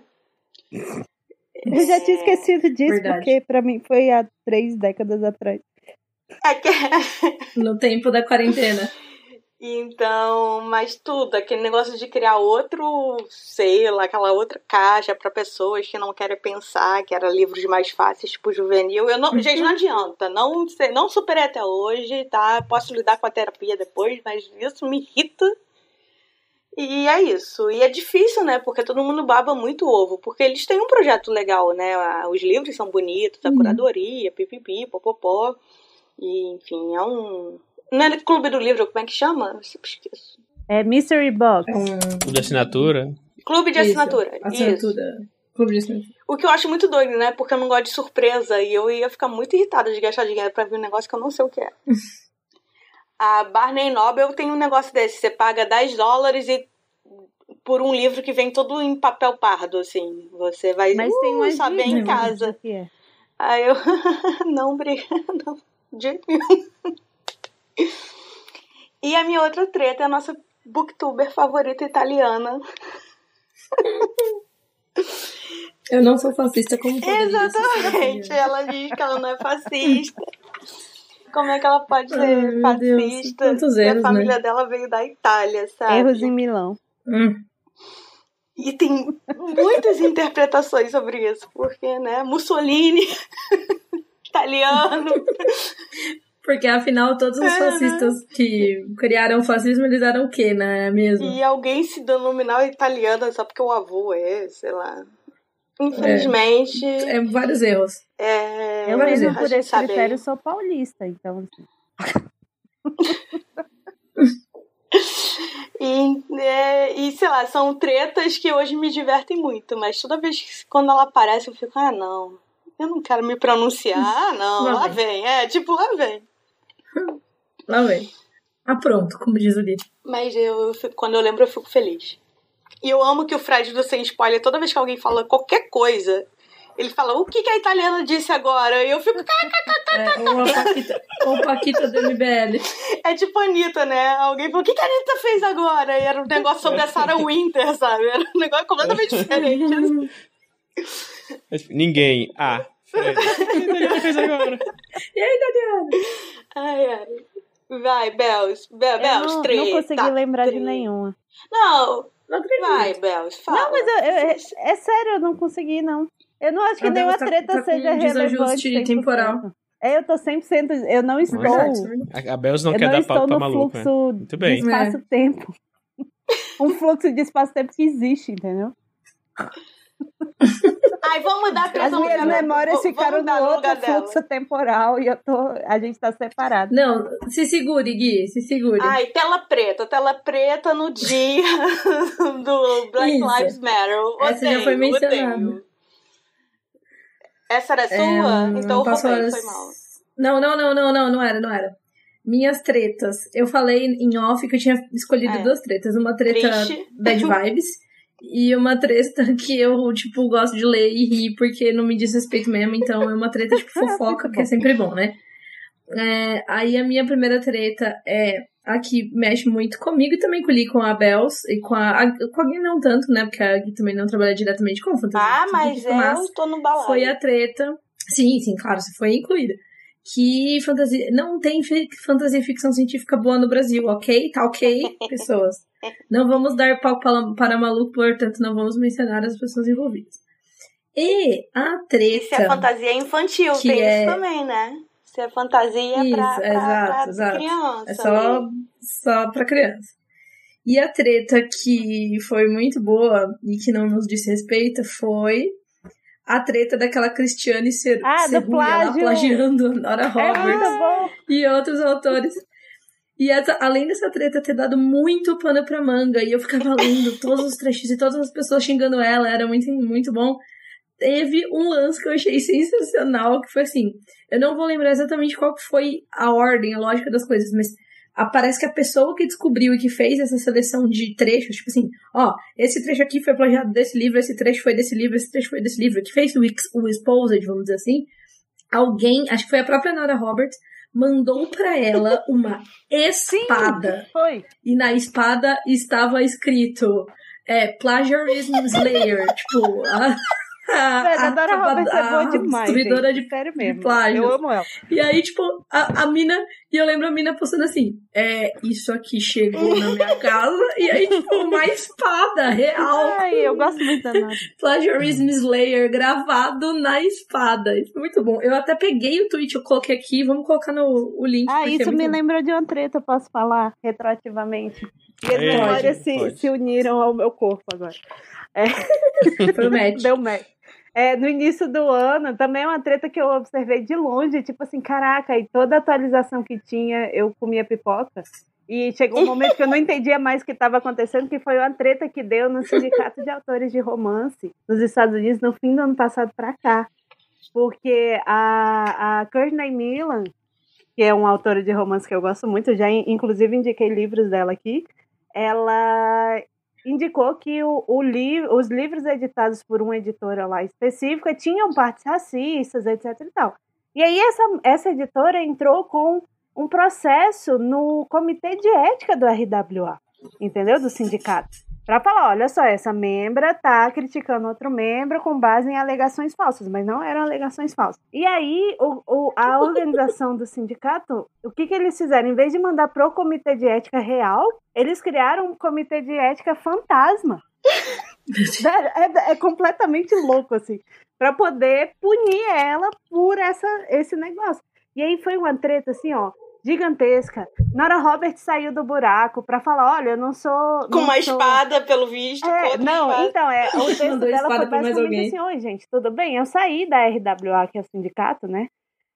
Eu já tinha esquecido disso, Verdade. porque pra mim foi há três décadas atrás. É que- No tempo da quarentena. Então, mas tudo, aquele negócio de criar outro selo, aquela outra caixa para pessoas que não querem pensar, que era livros mais fáceis, tipo juvenil. Eu não, gente, não adianta, não sei, não superei até hoje, tá? Posso lidar com a terapia depois, mas isso me irrita. E é isso. E é difícil, né? Porque todo mundo baba muito ovo, porque eles têm um projeto legal, né? Os livros são bonitos, a Uhum. curadoria, pipipi, popopó. E, enfim, é um não é Clube do Livro, como é que chama? Eu sempre esqueço. É Mystery Box. É O de assinatura. Clube de Isso, assinatura. Isso. Assinatura. Clube de assinatura. O que eu acho muito doido, né? Porque eu não gosto de surpresa e eu ia ficar muito irritada de gastar dinheiro pra ver um negócio que eu não sei o que é. A Barney Noble tem um negócio desse. Você paga 10 dólares e por um livro que vem todo em papel pardo, assim. Você vai Mas tem uh, uma saber em dica casa. é. Aí eu. não, obrigada. De jeito nenhum. E a minha outra treta é a nossa booktuber favorita italiana. Eu não sou fascista como Exatamente. Ela diz que ela não é fascista. Como é que ela pode ser Ai, Deus, fascista? quantos se a erros, né? família dela veio da Itália, sabe? Erros em Milão. Hum. E tem muitas interpretações sobre isso, porque, né, Mussolini, italiano. Porque afinal todos os É, né? fascistas que criaram o fascismo, eles eram o quê, né? Mesmo? E alguém se denominar italiana só porque o avô é, sei lá. Infelizmente. É vários erros. É, Eu mesmo por esse sabe critério sou paulista, então assim. E, é, e, sei lá, são tretas que hoje me divertem muito, mas toda vez que quando ela aparece eu fico, ah, não, eu não quero me pronunciar, ah, não, Lá lá vem, é, tipo, lá vem. Lá vem. Ah, pronto, como diz o livro. Mas eu, quando eu lembro, eu fico feliz. E eu amo que o Fred do Sem Spoiler, toda vez que alguém fala qualquer coisa, ele fala, o que, que a italiana disse agora? E eu fico, É, ou a Paquita, ou a Paquita do MBL. é tipo a Anitta, né? Alguém falou, o que, que a Anitta fez agora? E era um negócio sobre a Sarah Winter, sabe? Era um negócio completamente diferente. Ninguém. Ah. O que a fez agora? E aí, Daniela? Ai, ai. Vai, Bels. Bel, Eu Bels, não, treta. não consegui lembrar de nenhuma. Não, Não acredito. vai, Bels, fala. Não, mas eu, eu- é, é sério, eu não consegui, não. Eu não acho que A nenhuma tá- treta tá com seja um desajuste relevante. 100%. temporal. É, eu tô 100%. Eu não estou. Verdade. A Bells não eu quer não dar estou palco pra no maluco, né? fluxo Muito de espaço-tempo. um fluxo de espaço-tempo que existe, entendeu? Ai, vamos mudar As minhas lugar- memórias ficaram lugar dela. fluxo temporal e eu tô, a gente tá separado. Não, se segure, Gui, se segure. Ai, tela preta, tela preta no dia do Black Isso. Lives Matter. Odeio, Essa já foi mencionada. Essa era sua? É, então eu passo roubei, horas- foi mal. Não, não, não, não, não, não era, não era. Minhas tretas. Eu falei em off que eu tinha escolhido É. duas tretas. Uma treta Triste. bad vibes e uma treta que eu, tipo, gosto de ler e rir porque não me diz respeito mesmo. Então é uma treta, tipo, fofoca, que é sempre bom, né? É, aí a minha primeira treta é a que mexe muito comigo e também com, com a Bells e com a, a. Com a Gui não tanto, né? Porque a Gui também não trabalha diretamente com fantasia. Ah, mas que mas- eu tô no balão. foi a treta. Sim, sim, claro, você foi incluída. Que fantasia. Não tem fantasia ficção científica boa no Brasil, ok? Tá ok, pessoas. Não vamos dar palco para, para maluco, portanto, não vamos mencionar as pessoas envolvidas. E a treta. Se é fantasia infantil, tem é- isso também, né? Se é fantasia Isso, pra, pra, exato, pra exato. criança. É só, né? só pra criança. E a treta que foi muito boa e que não nos disse respeito foi a treta daquela Cristiane ser, Ah, ser do ruim, ela plagiando Nora É Roberts bom. e outros autores. E essa- além dessa treta ter dado muito pano pra manga, e eu ficava lendo todos os trechos e todas as pessoas xingando ela, era muito, muito bom. Teve um lance que eu achei sensacional, que foi assim, eu não vou lembrar exatamente qual foi a ordem, a lógica das coisas, mas ah, parece que a pessoa que descobriu e que fez essa seleção de trechos, tipo assim, ó, esse trecho aqui foi plagiado desse livro, esse trecho foi desse livro, esse trecho foi desse livro, que fez o, o Exposed, vamos dizer assim, alguém, acho que foi a própria Nora Roberts, mandou pra ela uma espada. Foi. E na espada estava escrito é, Plagiarism Slayer. tipo, a, Velho, a Dora a- Roberts é boa a demais. destruidora gente. de Sério mesmo. plágios. Eu amo ela. e aí, tipo, a, a mina. E eu lembro a mina postando assim: É, isso aqui chegou na minha casa. E aí, tipo, uma espada real. Ai, eu gosto muito da Nora. Plagiarism Slayer gravado na espada. Isso foi muito bom. Eu até peguei o tweet, eu coloquei aqui. Vamos colocar no o link. Ah, é isso muito me bom. lembrou de uma treta, eu posso falar retroativamente. E as memórias se, se uniram ao meu corpo agora. Foi o match. Deu match. É, no início do ano, também é uma treta que eu observei de longe, tipo assim, caraca, e toda atualização que tinha, eu comia pipoca. E chegou um momento que eu não entendia mais o que estava acontecendo, que foi uma treta que deu no Sindicato de Autores de Romance nos Estados Unidos no fim do ano passado para cá. Porque a, a Courtney Milan, que é uma autora de romance que eu gosto muito, já inclusive indiquei livros dela aqui, ela indicou que o, o li os livros editados por uma editora lá específica tinham partes racistas, etc e tal. E aí essa, essa editora entrou com um processo no comitê de ética do RWA, entendeu? Do sindicato. Para falar, olha só, essa membra tá criticando outro membro com base em alegações falsas, mas não eram alegações falsas. E aí, o, o, a organização do sindicato, o que, que eles fizeram? Em vez de mandar pro comitê de ética real, eles criaram um comitê de ética fantasma. é, é, é completamente louco, assim, para poder punir ela por essa, esse negócio. E aí foi uma treta assim, ó, gigantesca. Nora Roberts saiu do buraco para falar, olha, eu não sou... Com não uma sou... espada, pelo visto. É, não, espada. então, é, o texto dela foi basicamente assim, oi, gente, tudo bem? Eu saí da RWA, que é o sindicato, né?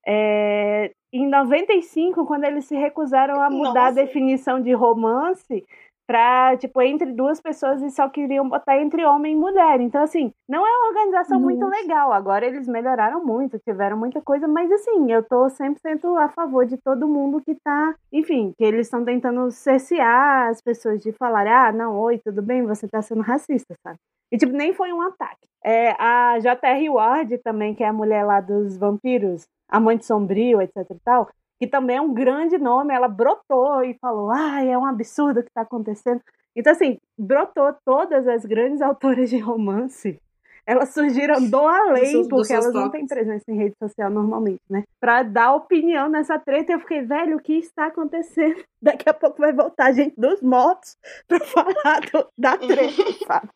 É, em 95, quando eles se recusaram a mudar Nossa. a definição de romance, pra, tipo, entre duas pessoas e só queriam botar entre homem e mulher. Então, assim, não é uma organização Nossa. muito legal. Agora eles melhoraram muito, tiveram muita coisa, mas assim, eu tô 100% a favor de todo mundo que tá, enfim, que eles estão tentando cercear as pessoas de falar, ah, não, oi, tudo bem, você tá sendo racista, sabe? E, tipo, nem foi um ataque. É, a J.R. Ward também, que é a mulher lá dos vampiros, Amante Sombrio, etc e tal, que também é um grande nome, ela brotou e falou: ah, é um absurdo o que está acontecendo. Então, assim, brotou todas as grandes autoras de romance. Elas surgiram do além, do porque elas não têm presença em rede social normalmente, né? Pra dar opinião nessa treta. Eu fiquei, velho, o que está acontecendo? Daqui a pouco vai voltar a gente dos mortos pra falar do, da treta, sabe?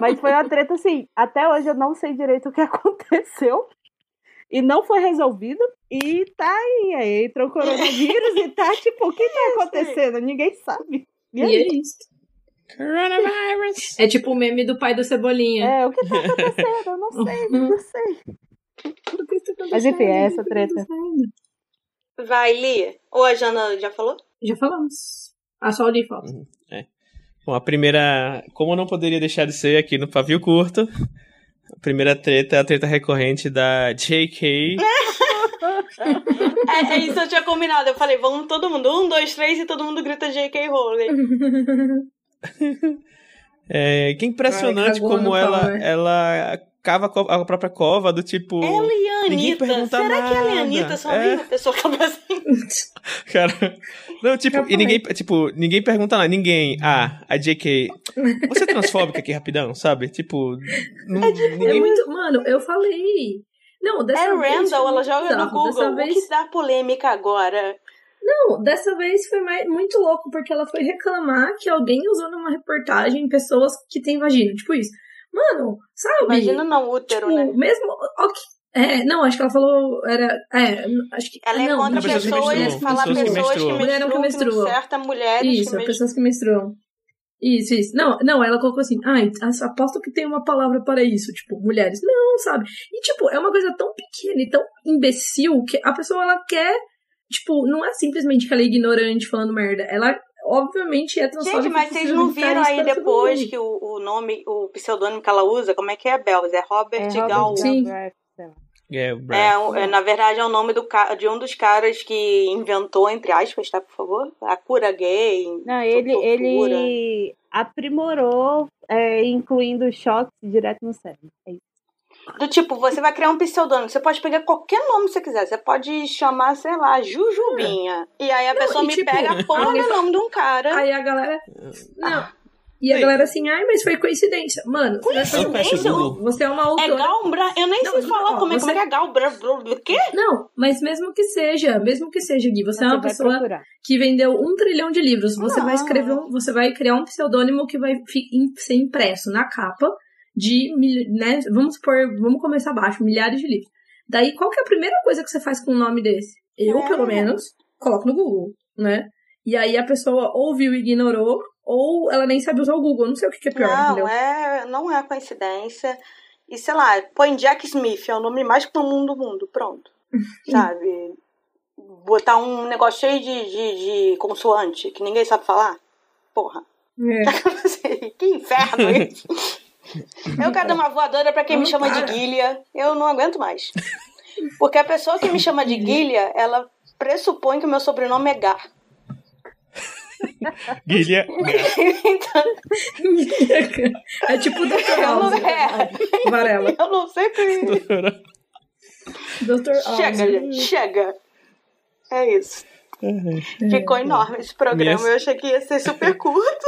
Mas foi uma treta, assim, até hoje eu não sei direito o que aconteceu e não foi resolvido. E tá aí, aí entrou o coronavírus e tá tipo, o que tá acontecendo? Ninguém sabe. E, e é isso. Coronavirus. É tipo o meme do pai do Cebolinha. É, o que tá acontecendo? Eu não sei, não sei. Mas enfim, é essa treta. Vai, Lia. Ou a Jana já falou? Já falamos. Ah, só o Lee falta. Uhum, é. Bom, a primeira. Como não poderia deixar de ser aqui no pavio curto, a primeira treta é a treta recorrente da JK. é, é, isso eu tinha combinado. Eu falei, vamos todo mundo, um, dois, três, e todo mundo grita JK Rowling. é, que impressionante Ai, como ela, ela cava a própria cova do tipo. Ela e a Anitta. Será nada. que ela e a Anitta são a é. mesma pessoa que assim? Cara. Não, tipo, e ninguém, tipo, ninguém pergunta nada. Ninguém. Ah, a JK. Você é transfóbica aqui rapidão, sabe? Tipo. Não, é, ninguém... é muito. Mano, eu falei. Não, dessa é vez. Randall, ela joga no Google. Vez... O que dá polêmica agora? Não, dessa vez foi mais, muito louco, porque ela foi reclamar que alguém usou numa reportagem pessoas que têm vagina. Tipo isso. Mano, sabe? Imagina não útero, tipo, né? Mesmo. Okay, é, não, acho que ela falou. Era. É, acho que. Ela é não, contra pessoas, pessoas, fala pessoas, pessoas que, menstruam, que menstruam. certa mulheres Isso, que pessoas que menstruam. Isso, isso. Não, não, ela colocou assim, ai, ah, aposto que tem uma palavra para isso, tipo, mulheres. Não, sabe? E, tipo, é uma coisa tão pequena e tão imbecil que a pessoa, ela quer, tipo, não é simplesmente que ela é ignorante falando merda. Ela obviamente é transfóbica. Gente, mas vocês não viram aí depois que o, o nome, o pseudônimo que ela usa, como é que é, Bells? É Robert, é Gal. Sim. É, é, é, na verdade é o nome do, de um dos caras que inventou, entre aspas, tá, por favor? A cura gay. Não, ele, ele aprimorou, é, incluindo choques direto no cérebro. É isso. Do tipo, você vai criar um pseudônimo. Você pode pegar qualquer nome que você quiser. Você pode chamar, sei lá, Jujubinha. É. E aí a não, pessoa e, me tipo, pega a porra do nome de um cara. Aí a galera. Não. E a galera assim, ai, mas foi coincidência. Mano, coincidência? Você é uma autora. É Galbra? Eu nem não, sei falar ó, como, você... é, como é que é Galbra. O quê? Não, mas mesmo que seja, mesmo que seja, Gui, você, você é uma pessoa procurar. que vendeu um trilhão de livros. Você vai escrever, um, você vai criar um pseudônimo que vai ser impresso na capa de, né, vamos supor, vamos começar abaixo, milhares de livros. Daí, qual que é a primeira coisa que você faz com um nome desse? Eu, é. pelo menos, coloco no Google, né? E aí a pessoa ouviu e ignorou, ou ela nem sabe usar o Google. não sei o que, que é pior, não, entendeu? É, não é coincidência. E sei lá, põe Jack Smith, é o nome mais comum do mundo, pronto. Sabe? botar um negócio cheio de, de, de consoante que ninguém sabe falar? Porra. É. que inferno isso. Eu quero dar uma voadora pra quem me chama para. de Guilha. Eu não aguento mais. Porque a pessoa que me chama de Guilha, ela pressupõe que o meu sobrenome é Gar. Guilha. Então, É tipo o Dr. House. é, Varela. eu não sei que. Dr. House. Chega, gente, chega. É isso. Ficou enorme esse programa. Minha- Eu achei que ia ser super curto.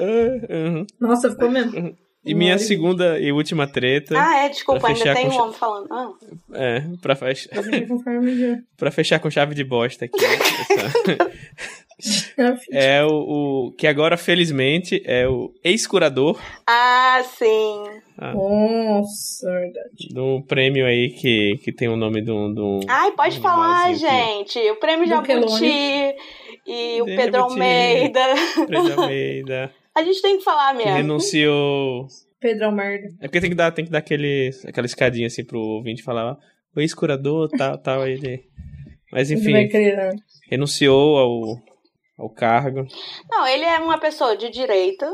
Uhum. Nossa, ficou mesmo. E minha Olha. segunda e última treta. Ah, é, desculpa, ainda fechar tem com um homem falando. Ah, É, pra, fech... Conforme já. pra fechar com chave de bosta aqui. essa- É o, o- Que agora, felizmente, é o ex-curador ah sim. Nossa, verdade. do prêmio aí que, que tem o nome do. do... Ai, pode Um falar, gente. O prêmio Do Jabuti e o. Pedro Almeida. Prêmio Almeida. A gente tem que falar que mesmo. renunciou. Pedrão merda. É porque tem que dar, tem que dar aquele, aquela escadinha assim pro ouvinte falar. ó, O ex-curador, tal, tal, ele. Mas enfim, né? renunciou ao, ao cargo. Não, ele é uma pessoa de direita.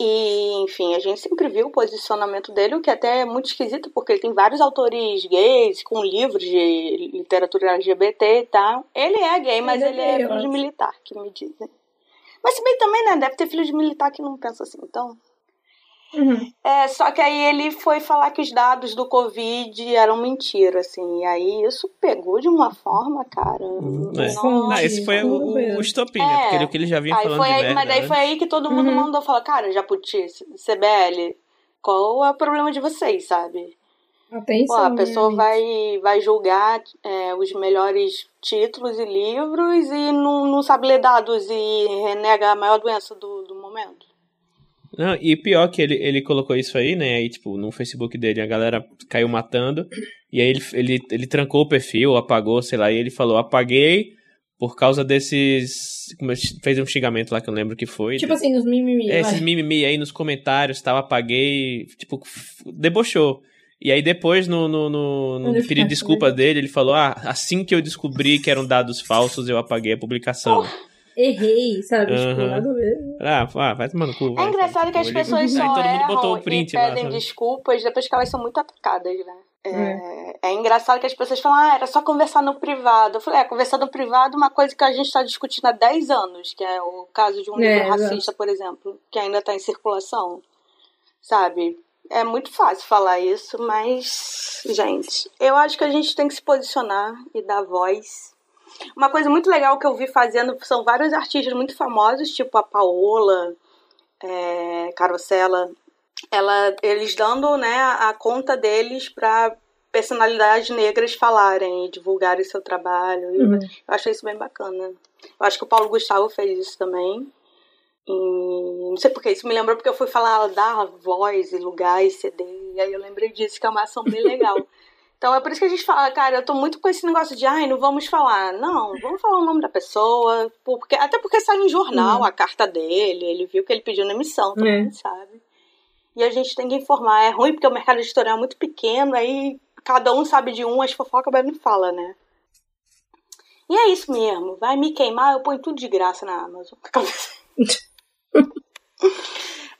E, enfim, a gente sempre viu o posicionamento dele, o que até é muito esquisito, porque ele tem vários autores gays com livros de literatura LGBT e tal. Ele é gay, mas Ele ele é é militar, que me dizem. Mas se bem também, né? Deve ter filho de militar que não pensa assim, então. Uhum. É, só que aí ele foi falar que os dados do Covid eram mentira, assim. E aí isso pegou de uma forma, cara. É. nossa. Não, esse foi o, o, estopim, né? Porque ele, o que ele já vinha Aí falando foi aí, merda, mas daí né? foi aí que todo mundo Uhum. mandou falar, cara, Japuti, CBL, qual é o problema de vocês, sabe? Pô, Atenção. a pessoa vai, vai julgar é, os melhores títulos e livros e não, não sabe ler dados e renega a maior doença do, do momento. Não, e pior que ele, ele colocou isso aí, né? Aí, tipo, no Facebook dele a galera caiu matando. E aí ele, ele, ele trancou o perfil, apagou, sei lá, e ele falou, apaguei por causa desses. Fez um xingamento lá que eu lembro que foi. Tipo assim, os mimimi. É, esses mimimi aí nos comentários, tal, apaguei, tipo, debochou. E aí depois, no, no, no, no Ele pedido de fica- desculpa dele, ele falou, ah, assim que eu descobri que eram dados falsos, eu apaguei a publicação. Errei, sabe? Tipo, Aham. nada ver. Ah, vai tomar no cu. É engraçado sabe? que as Tipo, ele- pessoas aí só todo mundo botou erram o print e lá, pedem sabe? desculpas depois que elas são muito atacadas, né? É, é engraçado que as pessoas falam, ah, era só conversar no privado. Eu falei, é, conversar no privado é uma coisa que a gente está discutindo há 10 anos, que é o caso de um É, livro racista, por exemplo, que ainda está em circulação. Sabe? É muito fácil falar isso, mas, gente, eu acho que a gente tem que se posicionar e dar voz. Uma coisa muito legal que eu vi fazendo são vários artistas muito famosos, tipo a Paola, é, Carosella, ela, eles dando né, a conta deles para personalidades negras falarem e divulgarem seu trabalho. Uhum. Eu achei isso bem bacana. Eu acho que o Paulo Gustavo fez isso também. E não sei porque, isso me lembrou porque eu fui falar dar voz e lugar e CD. E aí eu lembrei disso, que é uma ação bem legal. Então é por isso que a gente fala, cara, eu tô muito com esse negócio de, ai, não vamos falar. Não, vamos falar o nome da pessoa. Porque, até porque saiu em jornal Uhum. a carta dele, ele viu que ele pediu na emissão, todo É. mundo sabe. E a gente tem que informar. É ruim porque o mercado editorial é muito pequeno, aí cada um sabe de um, as fofocas, mas não fala, né? E é isso mesmo. Vai me queimar, eu ponho tudo de graça na Amazon.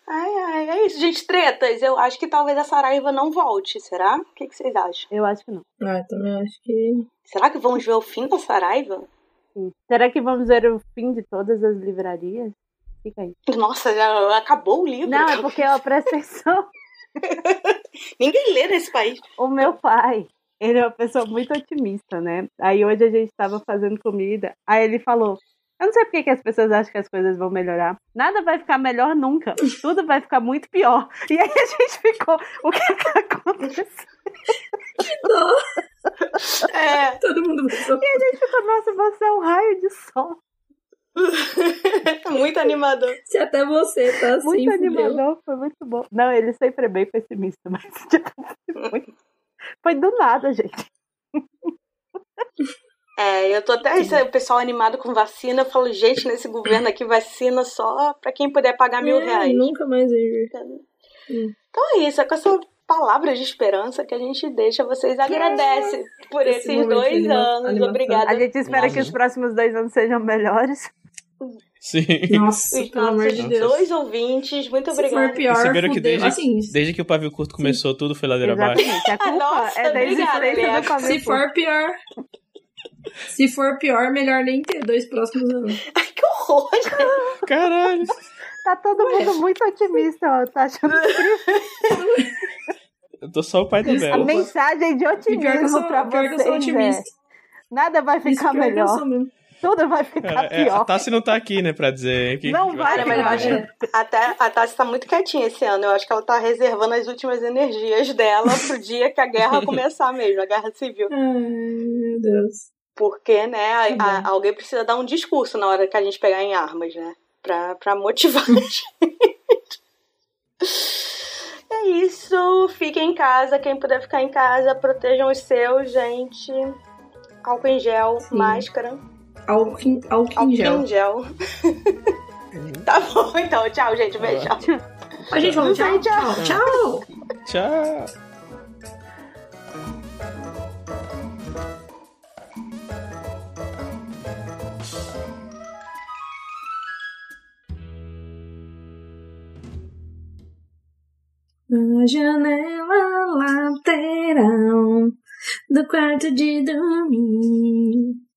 ai, ai, é isso, gente. Tretas, eu acho que talvez a Saraiva não volte, será? O que, que vocês acham? Eu acho que não. Ah, eu também acho que. Será que vamos ver o fim da Saraiva? Sim. Será que vamos ver o fim de todas as livrarias? Fica aí. Nossa, já acabou o livro. Não, é porque, ó, presta atenção. Ninguém lê nesse país. O meu pai, ele é uma pessoa muito otimista, né? Aí hoje a gente tava fazendo comida, aí ele falou: Eu não sei porque que as pessoas acham que as coisas vão melhorar. Nada vai ficar melhor nunca. Tudo vai ficar muito pior. E aí a gente ficou: O que que aconteceu? É, Todo mundo pensou. E a gente ficou: Nossa, você é um raio de sol. muito animador. Se até você tá assim, Muito fudeu. animador, foi muito bom. Não, ele sempre é bem pessimista, mas tipo, foi, foi do nada, gente. É, eu tô até esse pessoal animado com vacina. Eu falo, gente, nesse governo aqui, vacina só pra quem puder pagar mil É, reais. Nunca mais vi. Então é isso, é com essa palavras de esperança que a gente deixa. Vocês agradecem por Esse esses dois anima- anos. animação. Obrigada. A gente espera Nossa. que os próximos dois anos sejam melhores. Sim. Nossa, Os pelo amor nossos de Deus. dois ouvintes, muito Se for obrigada. pior, Perceberam que desde, Assim, desde que o pavio curto começou, tudo foi ladeira abaixo. A culpa Nossa, é da obrigada, do Pavio se for pior... Se for pior, melhor nem ter dois próximos anos. Ai, que horror, gente. Caralho. Tá todo mundo muito otimista, ó. Tá achando incrível. Eu tô só o pai da A Bela. mensagem de pior que eu otimismo sou, pra pior que eu sou vocês é... otimista. Nada vai ficar melhor. Tudo vai ficar É, é, a pior. Tassi não tá aqui, né, pra dizer que. Não vai Cara, mas eu acho até a Tassi tá muito quietinha esse ano. Eu acho que ela tá reservando as últimas energias dela pro dia que a guerra começar mesmo, a guerra civil. Ai, meu Deus. Porque, né, a- a- alguém precisa dar um discurso na hora que a gente pegar em armas, né? Pra, pra motivar a gente. É isso. Fiquem em casa. Quem puder ficar em casa, protejam os seus, gente. Álcool em gel, Sim. máscara. Álcool, em- álcool Álcool em gel. em gel. tá bom, então. Tchau, gente. Beijo. A gente falou tchau, tchau, tchau. Tchau. Na janela lateral do quarto de dormir.